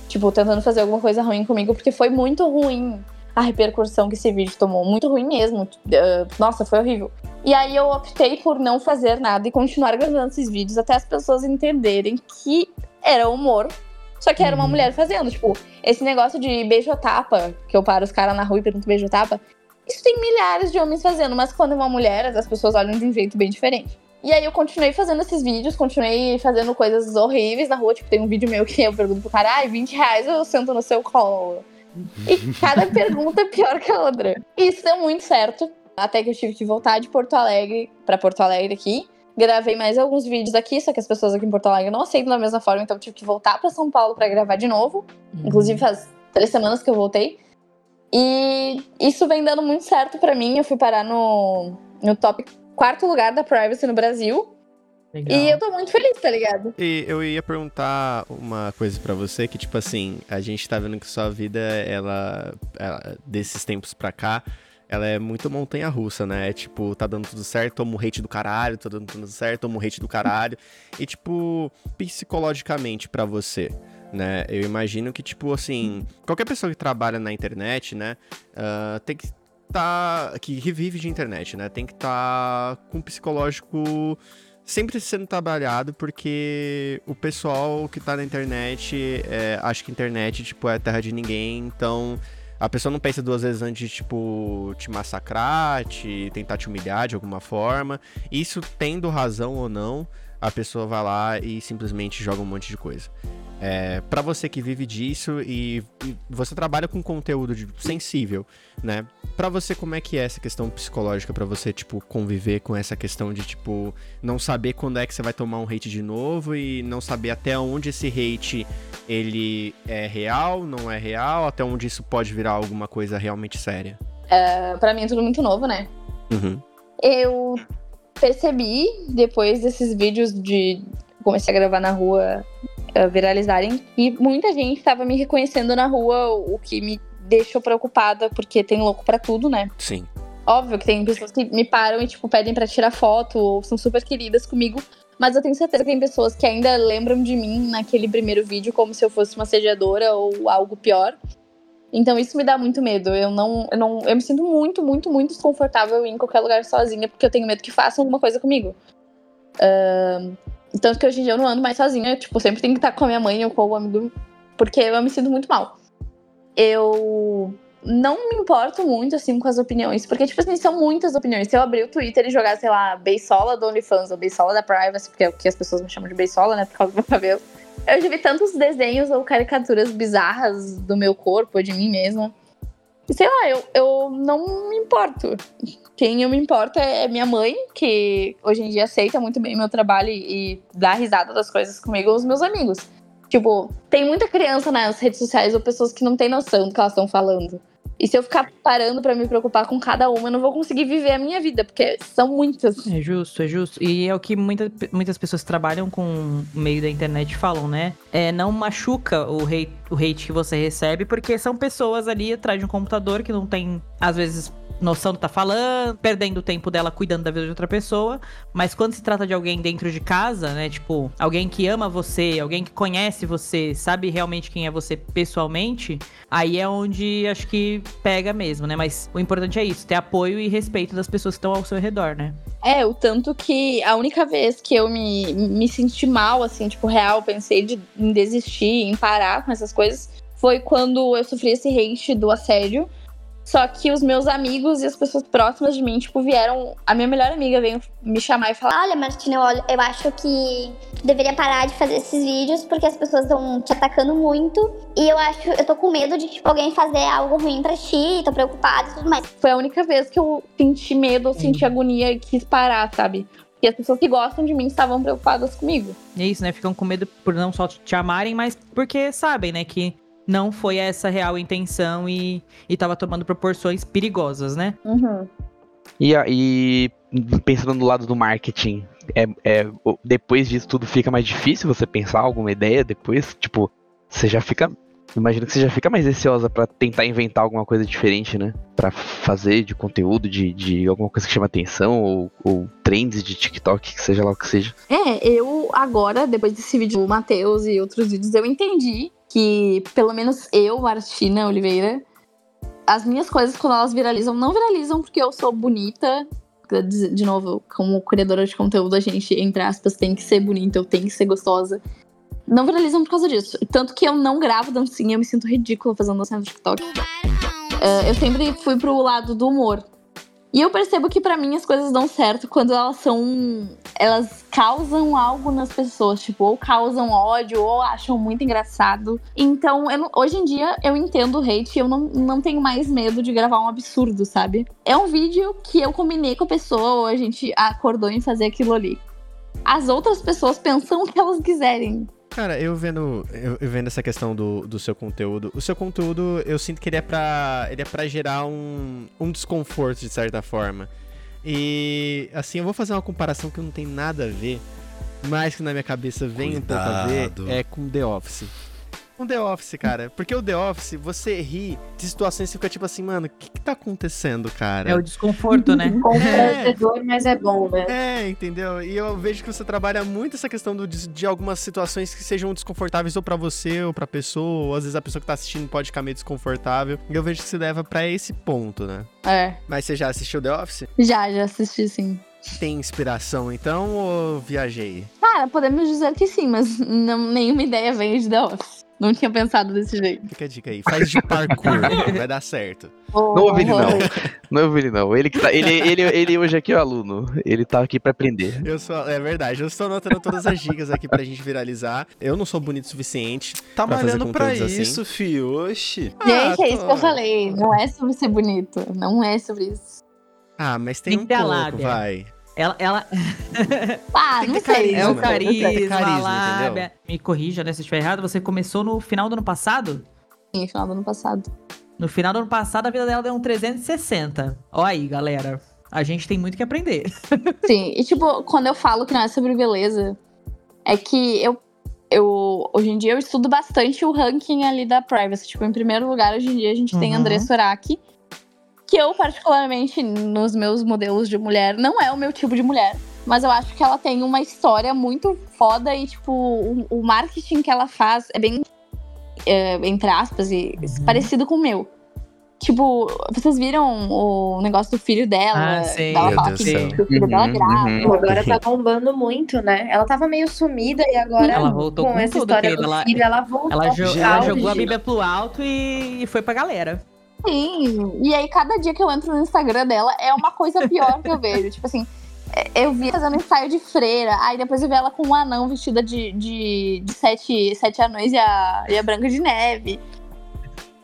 tipo, tentando fazer alguma coisa ruim comigo, porque foi muito ruim a repercussão que esse vídeo tomou. Muito ruim mesmo. Ah, nossa, foi horrível. E aí eu optei por não fazer nada e continuar gravando esses vídeos até as pessoas entenderem que era humor. Só que era uma mulher fazendo. Tipo, esse negócio de beijo-tapa, que eu paro os caras na rua e pergunto beijo-tapa, isso tem milhares de homens fazendo, mas quando é uma mulher, as pessoas olham de um jeito bem diferente. E aí eu continuei fazendo esses vídeos, continuei fazendo coisas horríveis na rua. Tipo, tem um vídeo meu que eu pergunto pro cara, ai, 20 reais eu sento no seu colo. E cada *laughs* pergunta é pior que a outra. E isso deu muito certo. Até que eu tive que voltar de Porto Alegre pra Porto Alegre aqui. Gravei mais alguns vídeos aqui, só que as pessoas aqui em Porto Alegre não aceitam da mesma forma, então eu tive que voltar pra São Paulo pra gravar de novo. Inclusive faz três semanas que eu voltei. E isso vem dando muito certo pra mim. Eu fui parar no, no top quarto lugar da Privacy no Brasil. E eu tô muito feliz, tá ligado? E eu ia perguntar uma coisa pra você, que tipo assim, a gente tá vendo que sua vida, ela, ela- desses tempos pra cá, ela é muito montanha-russa, né? É tipo, tá dando tudo certo, toma um hate do caralho, tá dando tudo certo, toma um hate do caralho. E tipo, psicologicamente pra você, né? Eu imagino que tipo assim, qualquer pessoa que trabalha na internet, né, ah, tem que tá que vive de internet, né? Tem que estar com o psicológico sempre sendo trabalhado porque o pessoal que tá na internet é, acha que internet tipo é terra de ninguém, então A pessoa não pensa duas vezes antes de, tipo, te massacrar, te tentar te humilhar de alguma forma. Isso tendo razão ou não, a pessoa vai lá e simplesmente joga um monte de coisa. É, para você que vive disso e, e você trabalha com conteúdo de- sensível, né? Pra você como é que é essa questão psicológica pra você tipo conviver com essa questão de tipo não saber quando é que você vai tomar um hate de novo e não saber até onde esse hate ele é real, não é real, até onde isso pode virar alguma coisa realmente séria. Uh, pra mim é tudo muito novo, né? Uhum. Eu percebi, depois desses vídeos de comecei a gravar na rua uh, viralizarem, que muita gente estava me reconhecendo na rua, o que me deixou preocupada, porque tem louco pra tudo, né? Sim. Óbvio que tem pessoas que me param e, tipo, pedem pra tirar foto ou são super queridas comigo. Mas eu tenho certeza que tem pessoas que ainda lembram de mim naquele primeiro vídeo como se eu fosse uma assediadora ou algo pior. Então isso me dá muito medo. Eu não, eu não. Eu me sinto muito, muito, muito desconfortável em qualquer lugar sozinha, porque eu tenho medo que façam alguma coisa comigo. Ahn, tanto que hoje em dia eu não ando mais sozinha. Tipo, sempre tenho que estar com a minha mãe ou com algum amigo. Porque eu me sinto muito mal. Eu não me importo muito, assim, com as opiniões. Porque, tipo assim, são muitas opiniões. Se eu abrir o Twitter e jogar, sei lá, beisola do OnlyFans ou beisola da Privacy, porque é o que as pessoas me chamam de beisola, né? Por causa do meu cabelo. Eu já vi tantos desenhos ou caricaturas bizarras do meu corpo, de mim mesma. Sei lá, eu, eu não me importo. Quem eu me importo é minha mãe, que hoje em dia aceita muito bem meu trabalho e, e dá risada das coisas comigo, os meus amigos. Tipo, tem muita criança nas redes sociais ou pessoas que não têm noção do que elas estão falando. E se eu ficar parando pra me preocupar com cada uma, eu não vou conseguir viver a minha vida, porque são muitas. É justo, é justo. E é o que muita, muitas pessoas que trabalham com o meio da internet falam, né? É, não machuca o hate, o hate que você recebe, porque são pessoas ali atrás de um computador que não tem, às vezes, noção do que tá falando, perdendo o tempo dela cuidando da vida de outra pessoa. Mas quando se trata de alguém dentro de casa, né? Tipo, alguém que ama você, alguém que conhece você, sabe realmente quem é você pessoalmente, aí é onde acho que pega mesmo, né? Mas o importante é isso, ter apoio e respeito das pessoas que estão ao seu redor, né? É, o tanto que a única vez que eu me, me senti mal, assim, tipo, real, pensei de, em desistir, em parar com essas coisas, foi quando eu sofri esse hate do assédio. Só que os meus amigos e as pessoas próximas de mim, tipo, vieram. A minha melhor amiga veio me chamar e falar: Olha, Martina, eu, acho que tu deveria parar de fazer esses vídeos porque as pessoas estão te atacando muito. E eu acho, eu tô com medo de, tipo, alguém fazer algo ruim pra ti, tô preocupada e tudo mais. Foi a única vez que eu senti medo, senti agonia e quis parar, sabe? E as pessoas que gostam de mim estavam preocupadas comigo. É isso, né? Ficam com medo por não só te amarem, mas porque sabem, né? Que não foi essa real intenção e, e tava tomando proporções perigosas, né? Uhum. E, a- e pensando no lado do marketing, é, é, depois disso tudo fica mais difícil você pensar alguma ideia depois? Tipo, você já fica. Imagino que você já fica mais receosa pra tentar inventar alguma coisa diferente, né? Pra fazer de conteúdo, de, de alguma coisa que chama atenção, ou, ou trends de TikTok, que seja lá o que seja. É, eu agora, depois desse vídeo do Matheus e outros vídeos, eu entendi que, pelo menos eu, Martina Oliveira, as minhas coisas, quando elas viralizam, não viralizam porque eu sou bonita. De novo, como criadora de conteúdo, a gente, entre aspas, tem que ser bonita, eu tenho que ser gostosa. Não viralizam por causa disso. Tanto que eu não gravo dancinha, eu me sinto ridícula fazendo dancinha no TikTok. É, eu sempre fui pro lado do humor. E eu percebo que pra mim as coisas dão certo quando elas são. Elas causam algo nas pessoas, tipo, ou causam ódio, ou acham muito engraçado. Então, eu hoje em dia eu entendo o hate e eu não, não tenho mais medo de gravar um absurdo, sabe? É um vídeo que eu combinei com a pessoa, a gente acordou em fazer aquilo ali. As outras pessoas pensam o que elas quiserem. Cara, eu vendo, eu, vendo essa questão do, do seu conteúdo, o seu conteúdo, eu sinto que ele é pra, ele é pra gerar um, um desconforto, de certa forma. E, assim, eu vou fazer uma comparação que não tem nada a ver, mas que na minha cabeça vem um pouco a ver, Cuidado. é com The Office. Com The Office, cara. Porque o The Office, você ri de situações que fica tipo assim, mano, o que que tá acontecendo, cara? É o desconforto, né? *laughs* Constrangedor, mas é bom, né? É, entendeu? E eu vejo que você trabalha muito essa questão do, de, de algumas situações que sejam desconfortáveis ou pra você ou pra pessoa, ou às vezes a pessoa que tá assistindo pode ficar meio desconfortável. E eu vejo que se leva pra esse ponto, né? É. Mas você já assistiu The Office? Já, já assisti sim. Tem inspiração então ou viajei? Cara, podemos dizer que sim, mas não, nenhuma ideia veio de The Office. Não tinha pensado desse jeito. Fica a dica aí. Faz de parkour, *laughs* vai dar certo. Não ouvi ele não. Não ouvi ele não. Ele, que tá, ele, ele, ele hoje aqui é o aluno. Ele tá aqui pra aprender. Eu sou, é verdade, eu estou anotando todas as dicas aqui pra gente viralizar. Eu não sou bonito o suficiente. Tá pra fazer malhando pra assim. isso, fio. Oxi. Gente, é isso que eu falei. Não é sobre ser bonito. Não é sobre isso. Ah, mas tem Tem um pouco, lábia. vai. Ela, ela *laughs* Ah, Tem não sei. é carisma. o carisma, carisma, lábia. Me corrija, né, se estiver errado. Você começou no final do ano passado? Sim, final do ano passado. No final do ano passado, a vida dela deu um 360. Ó aí, galera. A gente tem muito que aprender. *laughs* Sim, e tipo, quando eu falo que não é sobre beleza, é que eu, eu hoje em dia eu estudo bastante o ranking ali da privacy. Tipo, em primeiro lugar, hoje em dia a gente tem Uhum. André Soraki, que eu, particularmente, nos meus modelos de mulher, não é o meu tipo de mulher. Mas eu acho que ela tem uma história muito foda e, tipo, o, o marketing que ela faz é bem, é, entre aspas, e, parecido com o meu. Tipo, vocês viram o negócio do filho dela? Ah, sei. Dela Meu fala Deus que céu. o filho dela é Uhum, grávida. uhum. Agora tá bombando muito, né? Ela tava meio sumida e agora, Ela voltou com, com essa tudo, história do Ela- filho, ela voltou. Ela, jo- ela jogou a Bíblia pro alto e, e foi pra galera. Sim, e aí cada dia que eu entro no Instagram dela é uma coisa pior que eu vejo. Tipo assim, é, eu vi ela fazendo ensaio de freira, aí depois eu vi ela com um anão vestida de, de, de sete, sete anões e a, e a Branca de Neve.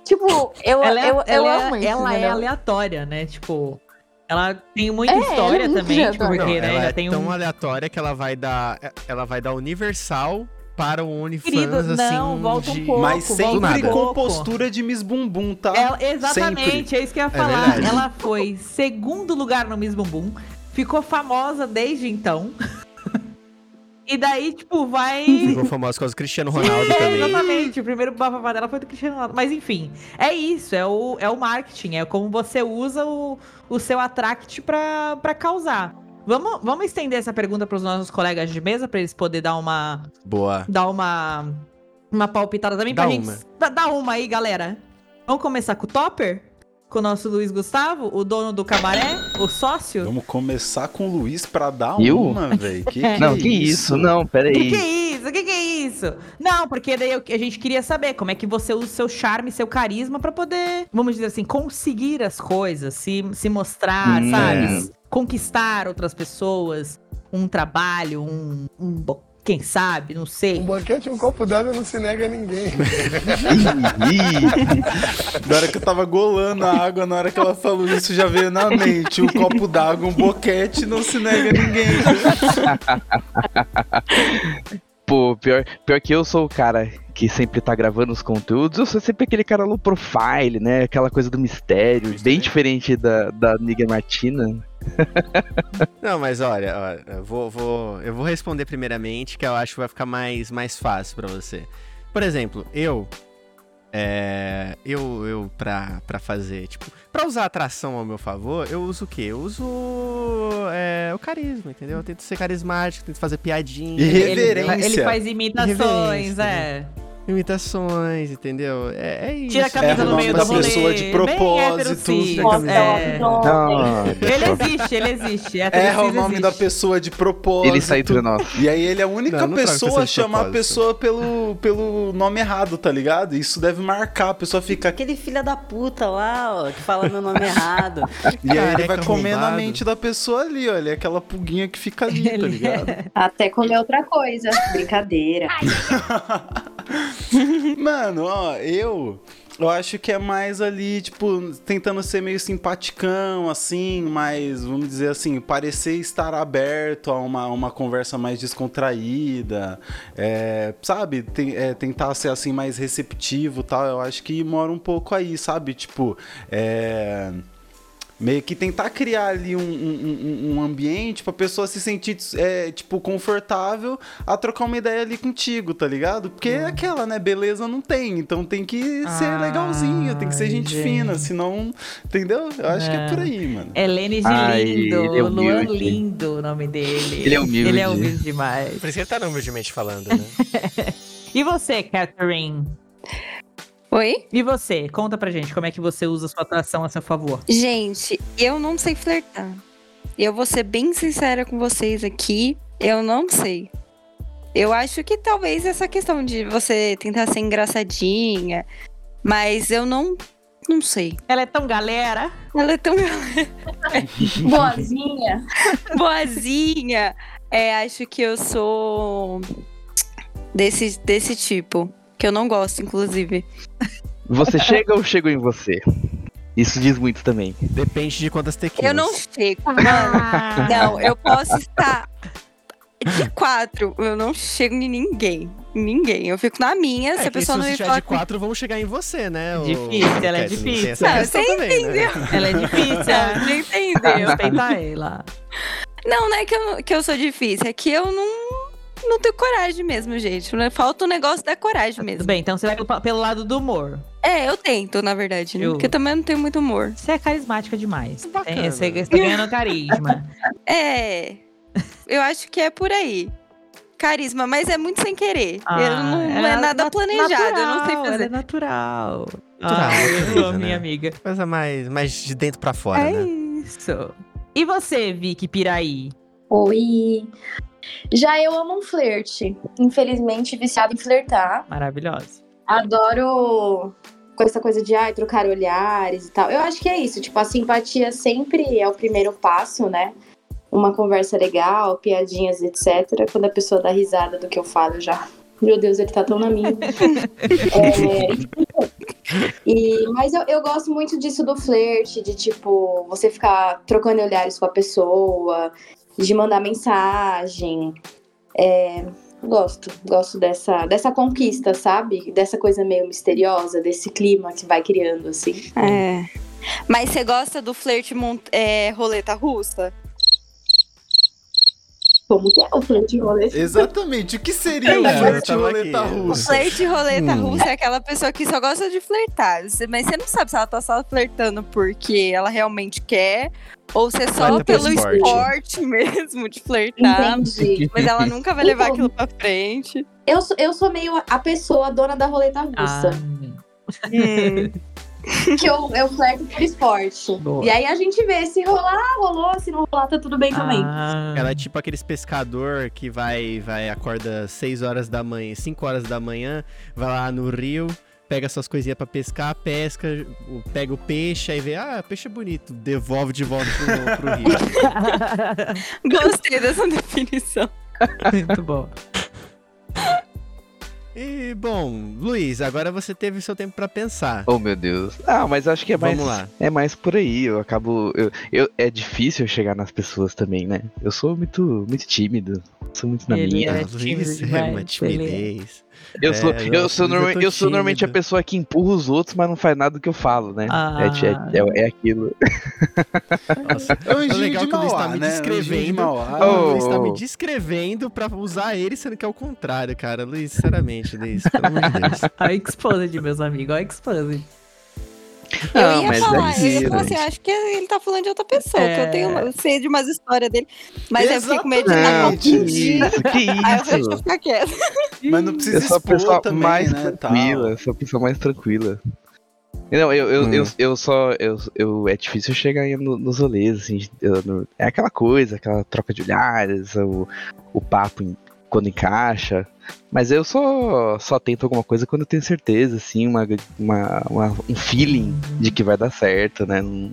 Tipo, eu, Ela é, eu, eu ela amo é, isso. ela é entendeu? aleatória, né? Tipo, ela tem muita É, é história muito também, tipo, porque, Não, né, ela é tem tão um... aleatória que ela vai dar. Ela vai dar universal para o OnlyFans, Querido, assim. não, volta um pouco. Mas sempre um com postura de Miss Bumbum, tá? Ela- exatamente, Sempre. é isso que eu ia É falar. verdade. ela foi segundo lugar no Miss Bumbum, ficou famosa desde então. *laughs* e daí, tipo, vai... Ficou famosa por causa do Cristiano Ronaldo É, também. exatamente, o primeiro bafafá dela foi do Cristiano Ronaldo. Mas enfim, é isso, é o, é o marketing, é como você usa o, o seu attract pra, pra causar. Vamos, vamos estender essa pergunta pros nossos colegas de mesa, pra eles poderem dar uma, Boa. dar uma, uma palpitada também pra uma. gente. Dá, dá uma aí, galera. Vamos começar com o Topper? Com o nosso Luiz Gustavo, o dono do cabaré, o sócio? Vamos começar com o Luiz pra dar Eu? uma, velho. Que, *laughs* que Não, é que isso? Não, O que, que peraí. é isso? O que, que é isso? Não, porque daí eu- a gente queria saber como é que você usa o seu charme, seu carisma pra poder, vamos dizer assim, conseguir as coisas, se, se mostrar, Hum, sabe? Conquistar outras pessoas, um trabalho, um, um quem sabe, não sei. Um banquete e um copo d'água não se nega a ninguém. *laughs* Na hora que eu tava golando a água, na hora que ela falou isso, já veio na mente. Um copo d'água, um boquete, não se nega a ninguém. *laughs* Pô, pior, pior que eu sou o cara que sempre tá gravando os conteúdos, eu sou sempre aquele cara low profile, né? Aquela coisa do mistério, bem diferente da, da amiga Martina. *laughs* Não, mas olha, olha, eu vou, vou- eu vou responder primeiramente, que eu acho que vai ficar mais, mais fácil pra você. Por exemplo, eu. É, eu, eu pra, pra fazer, tipo, pra usar atração ao meu favor, eu uso o quê? Eu uso é, o carisma, entendeu? Eu tento ser carismático, tento fazer piadinha. E Ele, ele faz imitações, é. Imitações, entendeu? É, é isso. Tira a camisa É, no meio da do rolê. pessoa de propósito, é. Não, Ele existe, ele existe. Erra o nome da existe. pessoa de propósito. ele sai entre nós. E aí ele é a única Não, não pessoa a chamar a pessoa pelo, pelo nome errado, tá ligado? Isso deve marcar, a pessoa fica. Aquele filho da puta lá, ó, que fala meu nome errado. *laughs* E aí ele vai comendo a arrombado. mente da pessoa ali, ó. Ele é aquela pulguinha que fica ali, tá ligado? *laughs* Até comer outra coisa. Brincadeira. *laughs* *laughs* Mano, ó, eu. Eu acho que é mais ali, tipo, tentando ser meio simpaticão, assim, mas, vamos dizer assim, parecer estar aberto a uma, uma conversa mais descontraída, é, sabe? Tem- é, tentar ser, assim, mais receptivo tal. Eu acho que mora um pouco aí, sabe? Tipo, é meio que tentar criar ali um, um, um- ambiente pra pessoa se sentir, é, tipo, confortável a trocar uma ideia ali contigo, tá ligado? Porque é aquela, né? Beleza não tem, então tem que ser Ah, legalzinho, tem que ser gente gente. fina, senão, entendeu? Eu acho que é É. por aí, mano. Helene de Ai, Lindo, ele é Luan. Lindo, o nome dele. Ele é humilde. Ele é humilde demais. Por isso que ele tá humildemente falando, né? *laughs* E você, Catherine? Oi? E você? Conta pra gente como é que você usa sua atração a seu favor. Gente, eu não sei flertar. Eu vou ser bem sincera com vocês aqui. Eu não sei. Eu acho que talvez essa questão de você tentar ser engraçadinha, mas eu não. Não sei. Ela é tão galera. Ela é tão *laughs* Boazinha. boazinha. É, acho que eu sou desse, desse tipo. Que eu não gosto, inclusive. Você chega ou chego em você? Isso diz muito também. Depende de quantas tequilas. Eu não chego, mano. Não, eu posso estar de quatro. Eu não chego em ninguém. Ninguém. Eu fico na minha. se É, a que pessoa se não me de quatro, vão chegar em você, né? Difícil, ela é Kathleen? Tem difícil. essa Não, questão você também, né? entendeu. Ela é difícil. Não, você entendeu. Respeita ela. Não, não é que eu, que eu sou difícil, é que eu não, não tenho coragem mesmo, gente. né? Falta o negócio da coragem Tudo mesmo. bem, então você vai pelo, pelo lado do humor. É, eu tento, na verdade, né? Eu- Porque eu também não tenho muito humor. Você é carismática demais. Bacana. Tem- Você, você tá ganhando carisma. *laughs* É, eu acho que é por aí. Carisma, mas é muito sem querer. eu não, não é, nada planejado, eu não sei natural, fazer. É natural. Natural, Ah, coisa, eu amo né? minha amiga. Coisa mais, mais de dentro pra fora, é né? isso. E você, Vicky Piraí? Oi. Já eu amo um flerte. Infelizmente, viciado em flertar. Maravilhosa. Adoro com essa coisa de ai, trocar olhares e tal. Eu acho que é isso. Tipo, a simpatia sempre é o primeiro passo, né? Uma conversa legal, piadinhas, etc. Quando a pessoa dá risada do que eu falo, eu já. Meu Deus, ele tá tão na minha. *laughs* É, e, mas eu, eu gosto muito disso do flerte, de tipo, você ficar trocando olhares com a pessoa, de mandar mensagem. É, gosto, gosto dessa, dessa conquista, sabe? Dessa coisa meio misteriosa, desse clima que vai criando, assim. É. Mas você gosta do flerte é, roleta russa? Como que é o flerte roleta? Exatamente. O que seria o É, eu flerte roleta aqui. O russa? flerte roleta Hum. russa é aquela pessoa que só gosta de flertar. Mas você não sabe se ela tá só flertando porque ela realmente quer, ou se é só pelo pelo esporte. esporte *laughs* mesmo de flertar. Entendi. Mas ela nunca vai levar Então, aquilo pra frente. Eu, sou- eu sou meio a pessoa dona da roleta russa. Ah, Hum. Que eu, eu flerto por esporte. Boa. E aí a gente vê se rolar, rolou. Se não rolar, tá tudo bem também. ah. Ela é tipo aqueles pescador que vai, vai acorda 6 horas da manhã, 5 horas da manhã, vai lá no rio, pega suas coisinhas pra pescar, pesca, pega o peixe, aí vê, ah, peixe é bonito, devolve de volta pro, pro rio. *laughs* Gostei dessa definição. Muito bom. E, bom, Luiz, agora você teve seu tempo pra pensar. Oh, meu Deus. Ah, mas acho que é mais. Vamos lá. É mais por aí. Eu acabo. Eu, eu- é difícil eu chegar nas pessoas também, né? Eu sou muito, muito tímido. Sou muito na Ele minha. é Luiz tímido é demais, uma timidez. Eu É, sou, nossa, eu sou, norma- eu sou normalmente a pessoa que empurra os outros, mas não faz nada do que eu falo, né? Ah. É, é, é, é aquilo. Nossa, É o é Anjinho legal de que o Luiz tá Mauá, me né? Descrevendo. Mauá. O Luiz tá me descrevendo pra usar ele, sendo que é o contrário, cara. Luiz, sinceramente, Luiz, pelo amor de Deus. *laughs* A Exposed, meus amigos. A Exposed. Eu Não, ia falar, é eu ia isso, falar assim, acho que ele tá falando de outra pessoa, É. que eu tenho, eu sei de umas histórias dele, mas eu fiquei com medo de dar Exatamente. Que isso, *laughs* Aí eu eu ficar quieto. Mas não precisa Eu sou a expor pessoa também, mais né? tranquila, tal. eu sou a pessoa mais tranquila. Não, eu, eu, Hum. eu, eu só. Eu, eu, é difícil chegar aí no- nos rolês, assim. eu não- é aquela coisa, aquela troca de olhares, o, o papo em- quando encaixa. Mas eu só, só tento alguma coisa quando eu tenho certeza, assim, uma, uma, uma- um feeling de que vai dar certo, né? Não-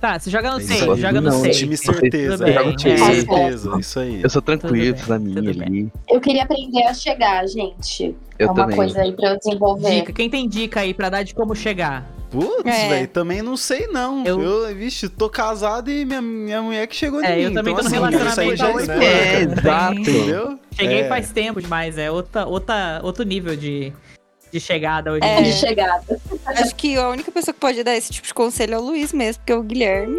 Tá, você joga no Isso safe, joga no Não, safe. Time certeza, Tudo bem, joga time é. certeza, isso aí. Eu sou tranquilo, na minha ali. Eu queria aprender a chegar, gente. Eu é uma também. coisa aí pra eu desenvolver. Dica, quem tem dica aí pra dar de como chegar? Putz, É. velho, também não sei não. Eu, Eu- vixe, tô casado e minha, minha mulher que chegou É, em mim. eu também então, tô no assim, relacionamento há já oito É, anos. exato. Entendeu? Cheguei É. faz tempo demais, é outra, outra, outro nível de, de chegada hoje É. De chegada. Acho que a única pessoa que pode dar esse tipo de conselho é o Luiz mesmo, porque o Guilherme.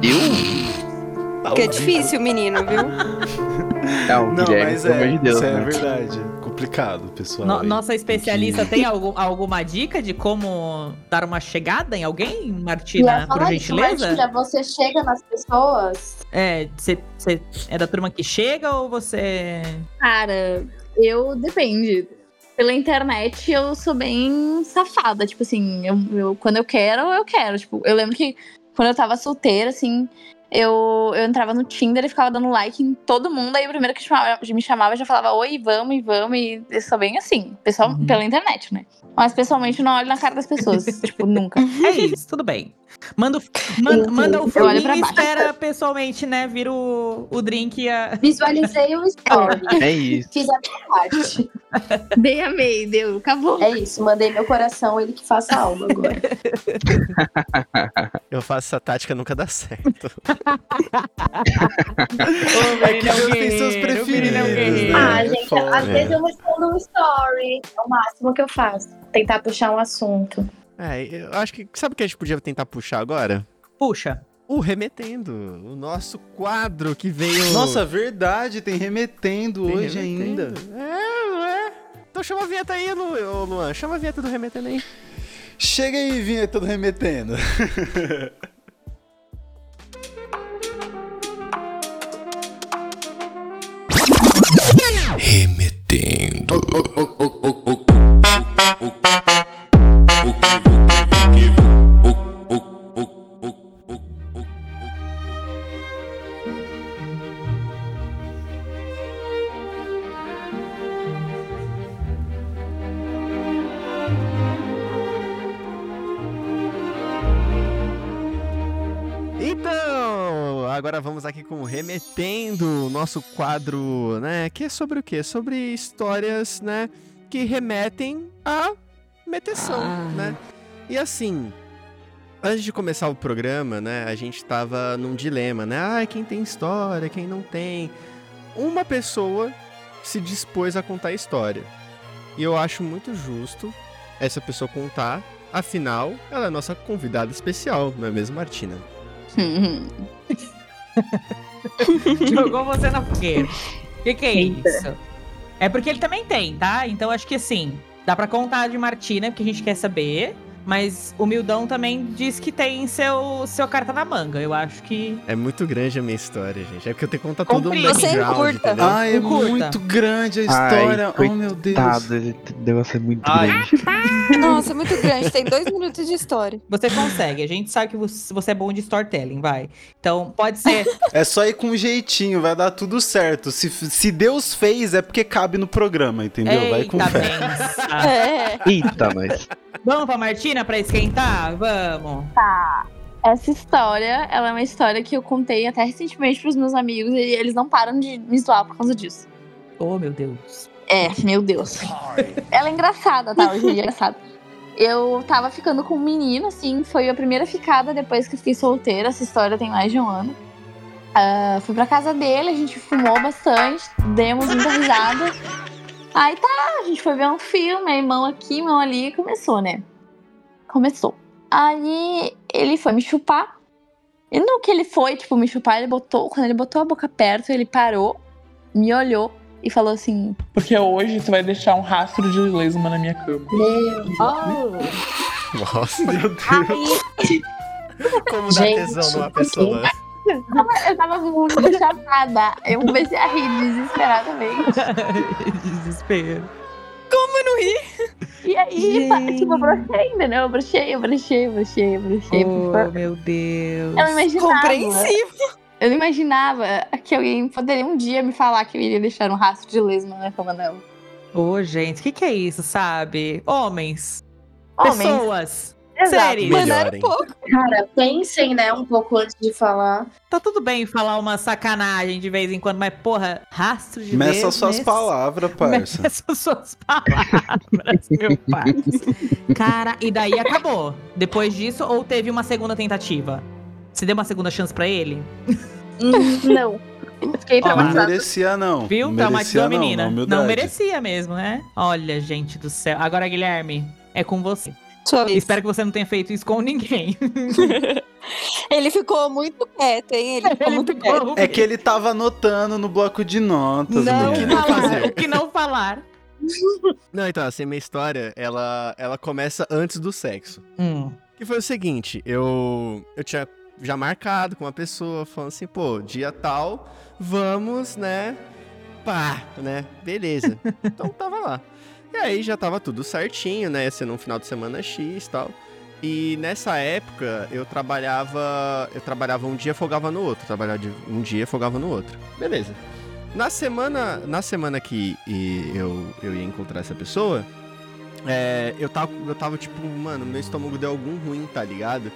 Eu? Porque é difícil, menino, viu? *laughs* Não, Não, Guilherme, mas é, de Deus, isso é né? verdade. Complicado, pessoal. No- nossa especialista *laughs* tem algum, alguma dica de como dar uma chegada em alguém, Martina, eu por falar isso, gentileza? Martina, você chega nas pessoas. É, você você é da turma que chega ou você. Cara, eu depende. Pela internet eu sou bem safada. Tipo assim, eu, eu- quando eu quero, eu quero. Tipo, eu lembro que quando eu tava solteira, assim, eu, eu entrava no Tinder e ficava dando like em todo mundo. Aí o primeiro que chamava- me chamava já falava oi, vamos e vamos. E eu sou bem assim, pessoal, Uhum. pela internet, né? Mas pessoalmente eu não olho na cara das pessoas. *laughs* tipo, nunca. É isso, tudo bem. Manda, o- manda, manda o pra e espera pessoalmente, né? Vira o, o drink e a. *laughs* Visualizei o story. É isso. Fiz a minha parte. *laughs* Dei amei, deu, acabou. É isso, mandei meu coração, ele que faça a alma agora. Eu faço essa tática, nunca dá certo. É que Deus tem seus é preferidos, né? Ah, É gente, foda. às vezes eu respondo um story. É o máximo que eu faço. Tentar puxar um assunto. É, eu acho que. Sabe o que a gente podia tentar puxar agora? Puxa. O Remetendo. O nosso quadro que veio. Nossa, verdade, tem remetendo Tem hoje remetendo. ainda. É, não é? Então chama a vinheta aí, Luan. Chama a vinheta do Remetendo aí. Chega aí, vinheta do remetendo. *laughs* Remetendo. Nosso quadro, né? Que é sobre o quê? Sobre histórias, né? Que remetem à meteção, né? E assim, antes de começar o programa, né? A gente tava num dilema, né? Ah, quem tem história, quem não tem. Uma pessoa se dispôs a contar a história. E eu acho muito justo essa pessoa contar. Afinal, ela é nossa convidada especial, não é mesmo, Martina? *laughs* *laughs* *laughs* Jogou você na fogueira. O que, que é isso? É porque ele também tem, tá? Então acho que assim, dá pra contar de Martina, porque a gente quer saber. Mas o Mildão também diz que tem seu, seu carta na manga. Eu acho que. É muito grande a minha história, gente. É porque eu tenho que contar todo um Compreendo. Você background, entendeu? Ah, é Curta. muito grande a história. Ai, oh, meu Deus. negócio é muito Ai. grande. *laughs* Nossa, muito grande. Tem dois minutos de história. Você consegue. A gente sabe que você é bom de storytelling, vai. Então pode ser. *laughs* É só ir com um jeitinho, vai dar tudo certo. Se, se Deus fez, é porque cabe no programa, entendeu? vai com Eita, fé. É. Eita, nós. Vamos pra Martina pra esquentar? Vamos. Tá. Essa história, ela é uma história que eu contei até recentemente pros meus amigos e eles não param de me zoar por causa disso. Oh, meu Deus. É, meu Deus. ela é engraçada, tá? Hoje em dia é engraçada. Eu tava ficando com um menino, assim, foi a primeira ficada depois que eu fiquei solteira. Essa história tem mais de um ano. Ah, fui pra casa dele, a gente fumou bastante, demos muita risada. Aí tá, a gente foi ver um filme, aí mão aqui, mão ali, e começou, né? Começou. Aí ele foi me chupar. E no que ele foi, tipo, me chupar, ele botou, quando ele botou a boca perto, ele parou, me olhou e falou assim: Porque hoje tu vai deixar um rastro de lesma na minha cama. Nossa, meu Deus. Aí, Como dá Gente, tesão numa pessoa. eu tava muito chapada. Eu comecei a rir desesperadamente. *laughs* Desespero. Como não rir? E aí, fa- tipo, eu brochei, entendeu? Eu brochei, eu brochei, eu brochei, eu brochei. Oh, meu Deus. Eu não imaginava. Compreensivo. Eu não imaginava que alguém poderia um dia me falar que eu iria deixar um rastro de lesma na cama dela. Ô, gente, o que, que é isso, sabe? Homens. Homens. Pessoas. Era Melhorem. pouco. Cara, pensem, né, um pouco antes de falar. Tá tudo bem falar uma sacanagem de vez em quando, mas, porra, rastro de Meça lesma, suas esse- palavras, parça. Meça suas palavras, *laughs* meu pai. Cara, e daí acabou. Depois disso, ou teve uma segunda tentativa? Você deu uma segunda chance pra ele? Não. Fiquei *laughs* Ó. Não merecia, não. Viu? Traumatizou a menina. Não, Não, merecia mesmo, né? Olha, gente do céu. Agora, Guilherme, é com você. Sua vez. Espero que você não tenha feito isso com ninguém. *laughs* Ele ficou muito quieto, hein? Ele ficou Ele muito ficou- quieto. É que ele tava anotando no bloco de notas, Não menino. falar. O que não falar? *laughs* Não, então, assim, minha história, ela, ela começa antes do sexo. Hum. Que foi o seguinte, eu, eu tinha já marcado com uma pessoa, falando assim, pô, dia tal, vamos, né, pá, né, beleza. *laughs* Então tava lá. E aí já tava tudo certinho, né, ser num final de semana X e tal. E nessa época eu trabalhava. Eu trabalhava um dia folgava no outro. Trabalhava um dia folgava no outro. Beleza. Na semana, na semana que eu, eu ia encontrar essa pessoa, é, eu, tava, eu tava tipo, mano, meu estômago deu algum ruim, tá ligado?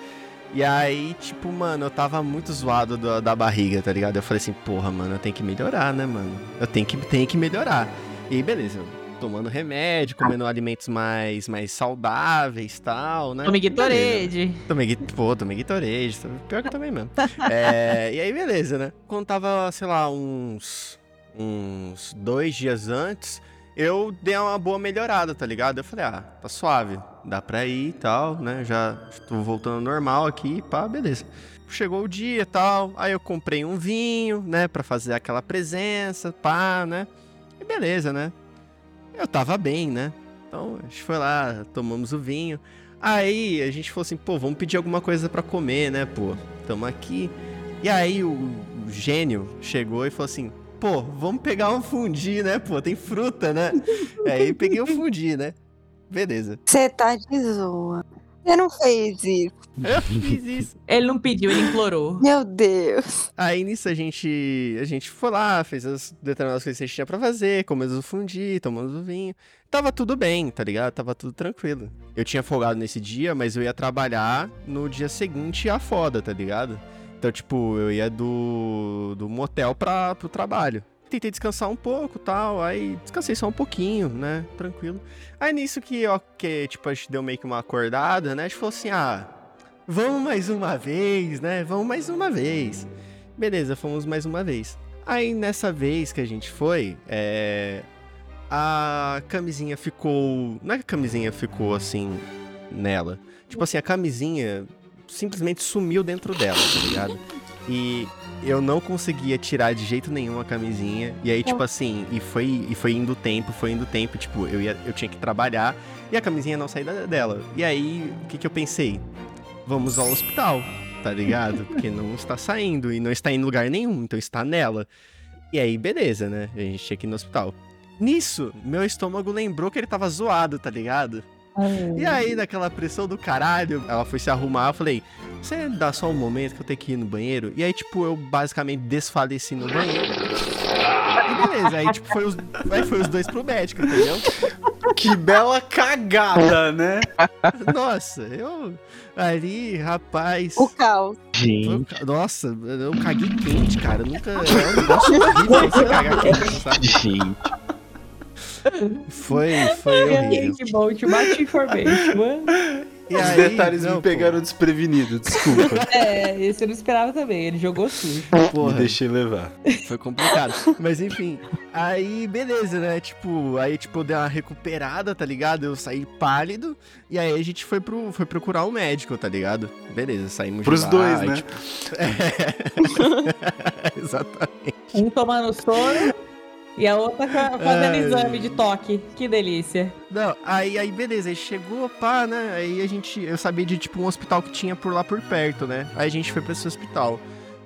E aí, tipo, mano, eu tava muito zoado da, da barriga, tá ligado? Eu falei assim, porra, mano, eu tenho que melhorar, né, mano? Eu tenho que, tenho que melhorar. E aí, beleza, tomando remédio, comendo alimentos mais, mais saudáveis e tal, né? Tomei. Gatorade. Tomei, pô, tomei Gatorade. Pior que eu tomei mesmo. *laughs* É, e aí, beleza, né? Quando tava, sei lá, uns, uns dois dias antes, eu dei uma boa melhorada, tá ligado? Eu falei, ah, tá suave, dá pra ir e tal, né? Já tô voltando normal aqui, pá, beleza. Chegou o dia e tal, aí eu comprei um vinho, né, pra fazer aquela presença, pá, né? E beleza, né? Eu tava bem, né? Então a gente foi lá, tomamos o vinho. Aí a gente falou assim, pô, vamos pedir alguma coisa pra comer, né, pô? Tamo aqui. E aí o, gênio chegou e falou assim, pô, vamos pegar um fundi, né, pô? Tem fruta, né? *laughs* aí peguei o fundi, né? Beleza. Você tá de zoa. Você não fez isso. Eu fiz isso. *laughs* Ele não pediu, ele implorou. Meu Deus. Aí nisso a gente, a gente foi lá, fez as determinadas coisas que a gente tinha pra fazer, comemos o fundi, tomamos o vinho. Tava tudo bem, tá ligado? Tava tudo tranquilo. Eu tinha folgado nesse dia, mas eu ia trabalhar no dia seguinte a foda, tá ligado? Então, tipo, eu ia do, do motel pra, pro trabalho. Tentei descansar um pouco tal, aí descansei só um pouquinho, né? Tranquilo. Aí nisso que, ó, que, tipo, a gente deu meio que uma acordada, né? A gente falou assim, ah, vamos mais uma vez, né? Vamos mais uma vez. Beleza, fomos mais uma vez. Aí nessa vez que a gente foi, é. A camisinha ficou. Não é que a camisinha ficou assim nela. Tipo assim, a camisinha simplesmente sumiu dentro dela, tá ligado? E eu não conseguia tirar de jeito nenhum a camisinha. E aí, tipo assim, e foi, e foi indo o tempo, foi indo o tempo, tipo, eu, ia, eu tinha que trabalhar e a camisinha não saía dela. E aí, o que, que eu pensei? Vamos ao hospital, tá ligado? *laughs* Porque não está saindo e não está em lugar nenhum, então está nela. E aí, beleza, né? A gente tinha que ir no hospital. Nisso, meu estômago lembrou que ele tava zoado, tá ligado? E aí, naquela pressão do caralho, ela foi se arrumar, eu falei, você dá só um momento que eu tenho que ir no banheiro? E aí, tipo, eu basicamente desfaleci no banheiro. E beleza, aí, tipo, foi os, aí foi os dois pro médico, entendeu? Que bela cagada, né? Nossa, eu ali, rapaz. O caos. Gente. Nossa, eu caguei quente, cara. Eu nunca. Um negócio horrível você cagar quente, sabe? Gente. Foi, foi horrível. Que bom, te bate information. E Os aí, detalhes não, me pegaram desprevenido, desculpa. *laughs* É, esse eu não esperava também. Ele jogou sujo. Me deixei levar. Foi complicado. Mas enfim, aí beleza, né? Tipo, aí tipo, eu dei uma recuperada, tá ligado? Eu saí pálido. E aí a gente foi, pro, foi procurar um médico, tá ligado? Beleza, saímos Pros de lá, dois, aí, né? tipo, *laughs* é. *laughs* Exatamente. Um tomando soro e a outra fa- fazendo Ai. exame de toque. Que delícia. Não, aí, aí beleza, aí chegou, pá, né? Aí a gente, eu sabia de tipo um hospital que tinha por lá por perto, né? Aí a gente foi pra esse hospital.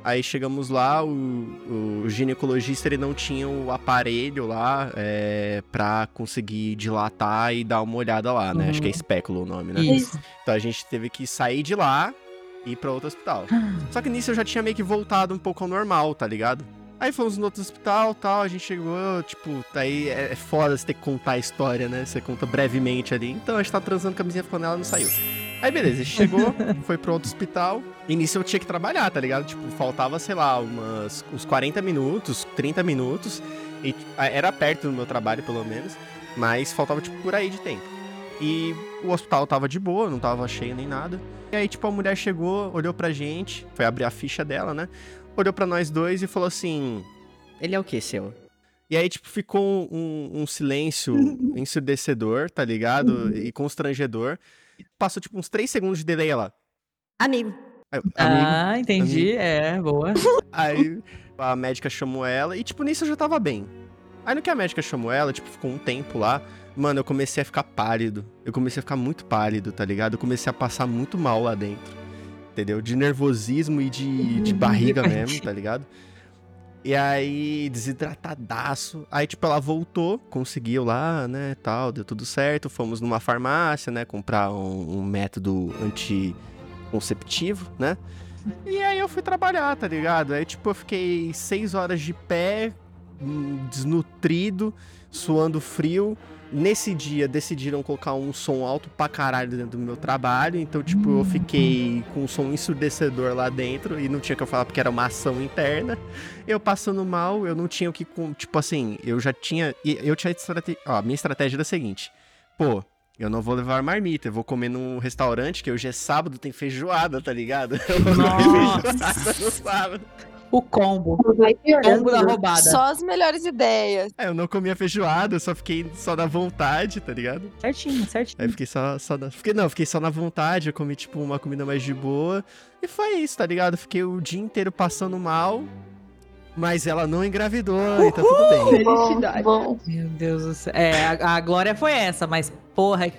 Aí chegamos lá, o, o ginecologista ele não tinha o aparelho lá é, pra conseguir dilatar e dar uma olhada lá, né? Acho que é espéculo o nome, né? Isso. Então a gente teve que sair de lá e ir pra outro hospital. *gasps* Só que nisso eu já tinha meio que voltado um pouco ao normal, tá ligado? Aí fomos no outro hospital tal, a gente chegou, tipo, daí é é foda você ter que contar a história, né? Você conta brevemente ali. Então a gente tá transando, a camisinha ficou nela, não saiu. Aí beleza, a gente chegou, *laughs* foi pro outro hospital. Nisso eu tinha que trabalhar, tá ligado? Tipo, faltava, sei lá, umas, uns 40 minutos, 30 minutos. E era perto do meu trabalho, pelo menos. Mas faltava, tipo, por aí de tempo. E o hospital tava de boa, não tava cheio nem nada. E aí, tipo, a mulher chegou, olhou pra gente, foi abrir a ficha dela, né? Olhou pra nós dois e falou assim: Ele é o que, seu? E aí, tipo, ficou um, um silêncio *laughs* ensurdecedor, tá ligado? E constrangedor. Passou, tipo, uns três segundos de delay ela. Amigo. Aí, eu, Ah, entendi. amigo. É, boa. *laughs* Aí a médica chamou ela e, tipo, nisso eu já tava bem. Aí no que a médica chamou ela, tipo, ficou um tempo lá. Mano, eu comecei a ficar pálido. Eu comecei a ficar muito pálido, tá ligado? Eu comecei a passar muito mal lá dentro. Entendeu? De nervosismo e de, de barriga mesmo, tá ligado? E aí, desidratadaço. Aí, tipo, ela voltou, conseguiu lá, né, tal, deu tudo certo. Fomos numa farmácia, né, comprar um, um método anticonceptivo, né? E aí eu fui trabalhar, tá ligado? Aí, tipo, eu fiquei seis horas de pé, hum, desnutrido, suando frio. Nesse dia, decidiram colocar um som alto pra caralho dentro do meu trabalho. Então, tipo, eu fiquei com um som ensurdecedor lá dentro e não tinha o que eu falar porque era uma ação interna. Eu passando mal, eu não tinha o que. com- Tipo assim, eu já tinha. Eu tinha estrate... Ó, a minha estratégia era a seguinte: pô, eu não vou levar marmita, eu vou comer num restaurante que hoje é sábado, tem feijoada, tá ligado? *laughs* Eu vou comer feijoada no sábado. O combo. Combo da roubada. Só as melhores ideias. É, eu não comia feijoada, eu só fiquei só na vontade, tá ligado? Certinho, certinho. Aí fiquei só, só na... Fiquei, não, fiquei só na vontade, eu comi, tipo, uma comida mais de boa. E foi isso, tá ligado? Fiquei o dia inteiro passando mal, mas ela não engravidou e tá tudo bem. Felicidade. Bom, Meu Deus do céu. É, a, a glória foi essa, mas porra, que,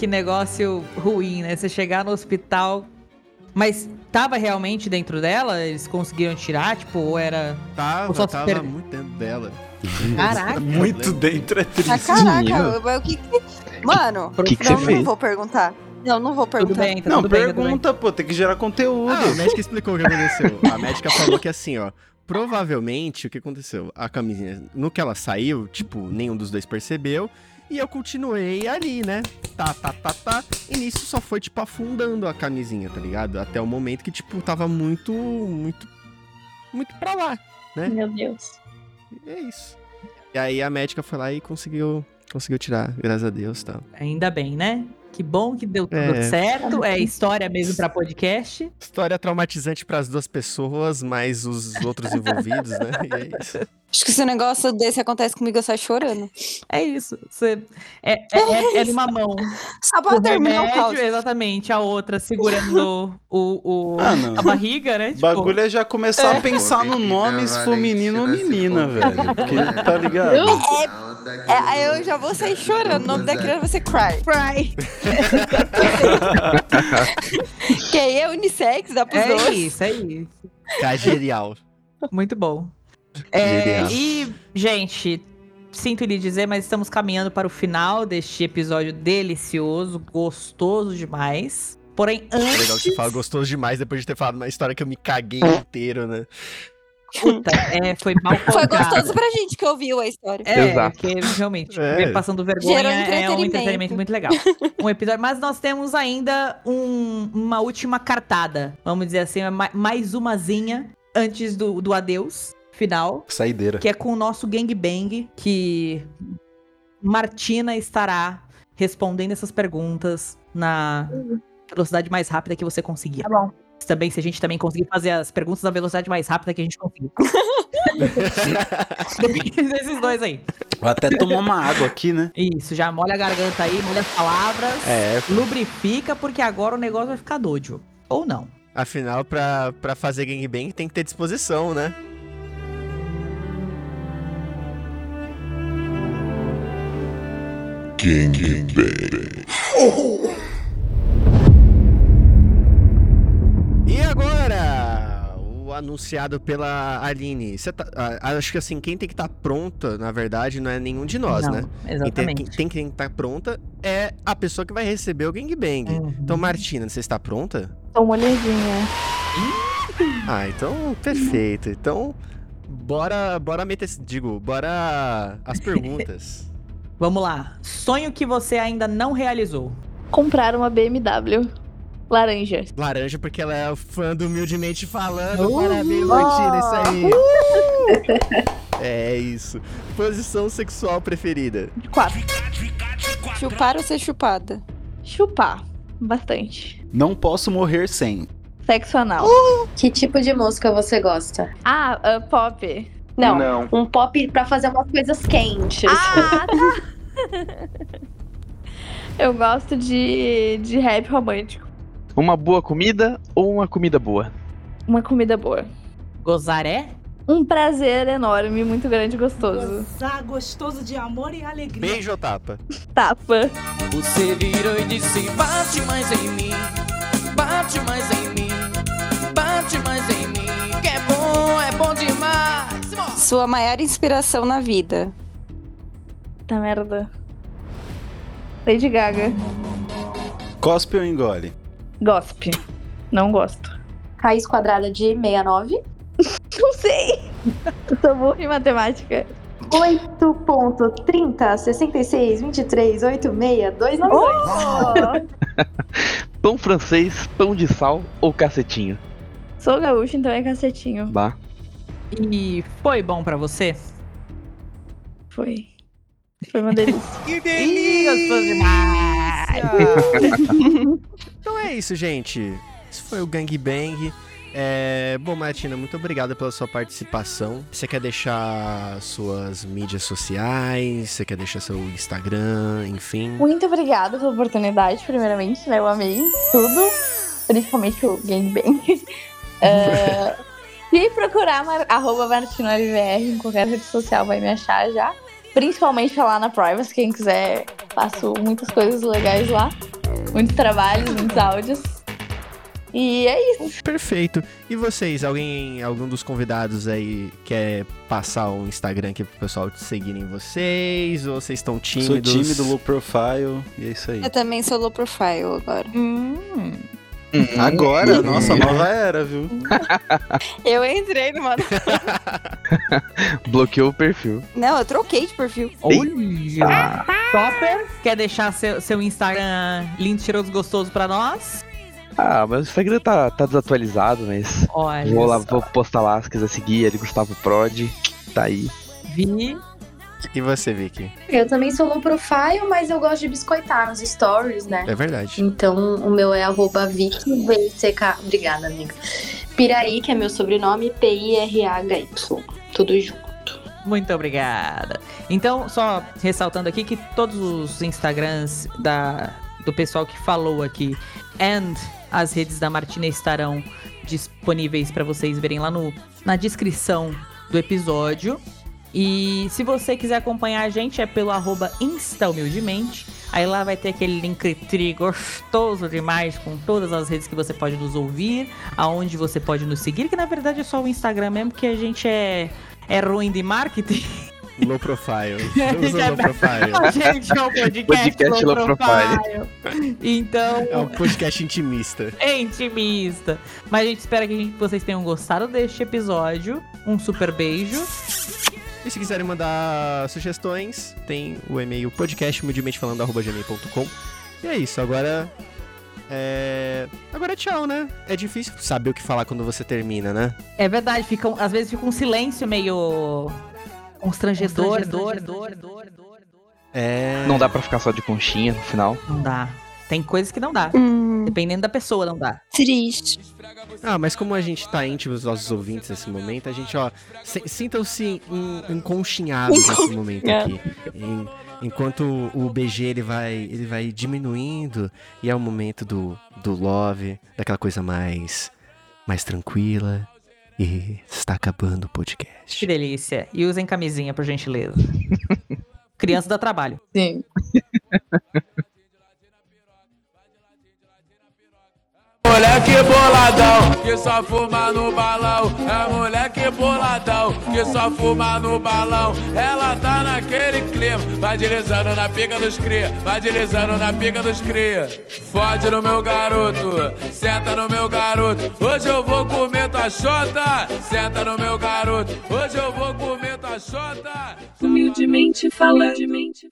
que negócio ruim, né? Você chegar no hospital. Mas tava realmente dentro dela? Eles conseguiram tirar? Tipo, ou era. Tava, Ou só tava super- muito dentro dela. Caraca. *laughs* Muito dentro é triste. Ah, caraca, o que que... Mano, O que que não, você não vou perguntar. Não, não vou Tudo perguntar. bem, tá Não, tudo bem, tá tudo bem. pergunta, pô, tem que gerar conteúdo. Ah, a médica explicou o que aconteceu. A médica falou que assim, ó. Provavelmente o que aconteceu? A camisinha, no que ela saiu, tipo, nenhum dos dois percebeu. E eu continuei ali, né? Tá, tá, tá, tá. E nisso só foi, tipo, afundando a camisinha, tá ligado? Até o momento que, tipo, tava muito, muito, muito pra lá, né? meu Deus. E é isso. E aí a médica foi lá e conseguiu, conseguiu tirar, graças a Deus, tá? Ainda bem, né? Que bom que deu tudo É. certo. É história mesmo pra podcast. História traumatizante pras duas pessoas, mais os outros envolvidos, né? E é isso. Acho que se um negócio desse acontece comigo, eu saio chorando. É isso. Você, é, é, é, é numa mão. *laughs* Só O pra terminar o remédio, caos. exatamente. A outra segurando o, o- Ah, a barriga, né? O bagulho é já começar É. a pensar no nome se for menino ou menina, velho. Porque, tá ligado? É, aí eu já vou sair chorando. O nome da criança vai ser Cry. Cry. *laughs* Que aí é unissex, dá pros É dois. isso, é isso. Cagerial. Muito bom. É, Genial. e, gente, sinto lhe dizer, mas estamos caminhando para o final deste episódio delicioso, gostoso demais. Porém, É legal que antes. você fala gostoso demais depois de ter falado uma história que eu me caguei inteiro, né? Puta, é, foi *laughs* mal Foi contado. gostoso pra gente que ouviu a história. É, Exato. porque realmente, É. passando vergonha Gerou é um entretenimento. muito legal. Um episódio, mas nós temos ainda um- uma última cartada, vamos dizer assim, ma- mais umazinha antes do, do adeus final, Saideira. que é com o nosso gangbang, que Martina estará respondendo essas perguntas na velocidade mais rápida que você conseguir. Tá bom. Também, se a gente também conseguir fazer as perguntas na velocidade mais rápida que a gente conseguir. Depende *laughs* desses dois aí. Vou até tomar uma água aqui, né? Isso, já molha a garganta aí, molha as palavras, É, lubrifica, porque agora o negócio vai ficar doido. Ou não. afinal, pra, pra fazer gangbang tem que ter disposição, né? E agora, o anunciado pela Aline. Você tá, acho que assim, quem tem que estar pronta, na verdade, não é nenhum de nós, Não, né? Quem tem, Exatamente. quem tem que estar pronta é a pessoa que vai receber o gangbang. Uhum. Então, Martina, você está pronta? Tô molhadinha. Ah, então, perfeito. Então, bora, bora meter, digo, bora as perguntas. *laughs* Vamos lá. Sonho que você ainda não realizou. Comprar uma BMW laranja. Laranja, porque ela é fã do Humildemente Falando. Uh! Parabéns, Martina, isso aí. *laughs* É isso. Posição sexual preferida. De quatro. Chupar ou ser chupada? Chupar. Bastante. Não posso morrer sem. Sexo anal. Que tipo de música você gosta? Ah, ah, pop. Não, Não. um pop pra fazer umas coisas quentes. Ah, tá. *laughs* Eu gosto de, de rap romântico. Uma boa comida ou uma comida boa? Uma comida boa. Gozar é? Um prazer enorme, muito grande e gostoso. Gozar gostoso de amor e alegria. Beijo ou tapa? Tapa. Você virou e disse bate mais em mim, bate mais em mim, bate mais em mim. Que é bom, é bom demais. Sua maior inspiração na vida. Tá merda. Lady Gaga. Cospe ou engole? Gospe. Não gosto. Raiz quadrada de 69. *laughs* Não sei. Eu sou burra em matemática. 8.30, 66, 23, 86, 292. Pão francês, pão de sal ou cacetinho? Sou gaúcho, então é cacetinho. Bah. E foi bom pra você? Foi. Foi uma delícia. *laughs* Que delícia! *laughs* então é isso, gente. Esse foi o Gang Bang. É... Bom, Martina, muito obrigada pela sua participação. Você quer deixar suas mídias sociais? Você quer deixar seu Instagram, enfim? Muito obrigada pela oportunidade, primeiramente, né? Eu amei tudo. Principalmente o gangbang. *laughs* É, Se procurar mar, arroba MartinaLVR em qualquer rede social vai me achar já. Principalmente lá na Privacy, quem quiser, faço muitas coisas legais lá. Muitos trabalhos, muitos áudios. E é isso. Perfeito. E vocês, alguém, algum dos convidados aí quer passar o Instagram aqui pro pessoal te seguirem vocês? Ou vocês estão tímidos? Sou tímido, low profile, e é isso aí. Eu também sou low profile agora. Agora, nossa, nova era, viu? *laughs* Eu entrei numa. *laughs* Bloqueou o perfil. Não, eu troquei de perfil. Olha! Topper, quer deixar seu, seu Instagram lindo, cheiroso, gostoso pra nós? Ah, mas o Instagram tá, tá desatualizado, mas. Olha Vou lá, só. vou postar lá se quiser seguir, ele Gustavo Prod. Tá aí. Vi. E você, Vicky? Eu também sou low profile, mas eu gosto de biscoitar nos stories, né? É verdade. Então, o meu é arroba. Obrigada, amiga. Piraí, que é meu sobrenome, P-I-R-A-H-Y. Tudo junto. Muito obrigada. Então, só ressaltando aqui que todos os Instagrams da, do pessoal que falou aqui and as redes da Martina estarão disponíveis para vocês verem lá no, na descrição do episódio. E se você quiser acompanhar a gente é pelo arroba instahumildemente. Aí lá vai ter aquele linktree gostoso demais com todas as redes que você pode nos ouvir, aonde você pode nos seguir, que na verdade é só o Instagram mesmo, que a gente é, é ruim de marketing. Low profile. *laughs* Low profile. A gente é um podcast, Podcast low, low profile. Então, É um podcast intimista. é *laughs* intimista. Mas a gente espera que a gente- vocês tenham gostado deste episódio. Um super beijo. E se quiserem mandar sugestões, tem o e-mail podcastmildementefalando.gmail.com E é isso, agora. É. Agora é tchau, né? É difícil saber o que falar quando você termina, né? É verdade, fica, às vezes fica um silêncio meio constrangedor. É. Não dá pra ficar só de conchinha no final. Não dá. Tem coisas que não dá. Dependendo da pessoa, não dá. Triste. Ah, mas como a gente tá íntimo dos nossos ouvintes nesse momento, a gente, ó, se- sintam-se en- enconchinhados nesse momento aqui. Em- enquanto o BG ele vai, ele vai diminuindo e é o momento do, do love, daquela coisa mais, mais tranquila. E está acabando o podcast. Que delícia. E usem camisinha, por gentileza. *laughs* Criança dá trabalho. Sim. *laughs* Moleque boladão, que só fuma no balão. É moleque boladão, que só fuma no balão. Ela tá naquele clima, vai deslizando na pica dos cria, vai deslizando na pica dos cria. Fode no meu garoto, senta no meu garoto. Hoje eu vou comer tua xota, senta no meu garoto. Hoje eu vou comer tua xota. Humildemente falando.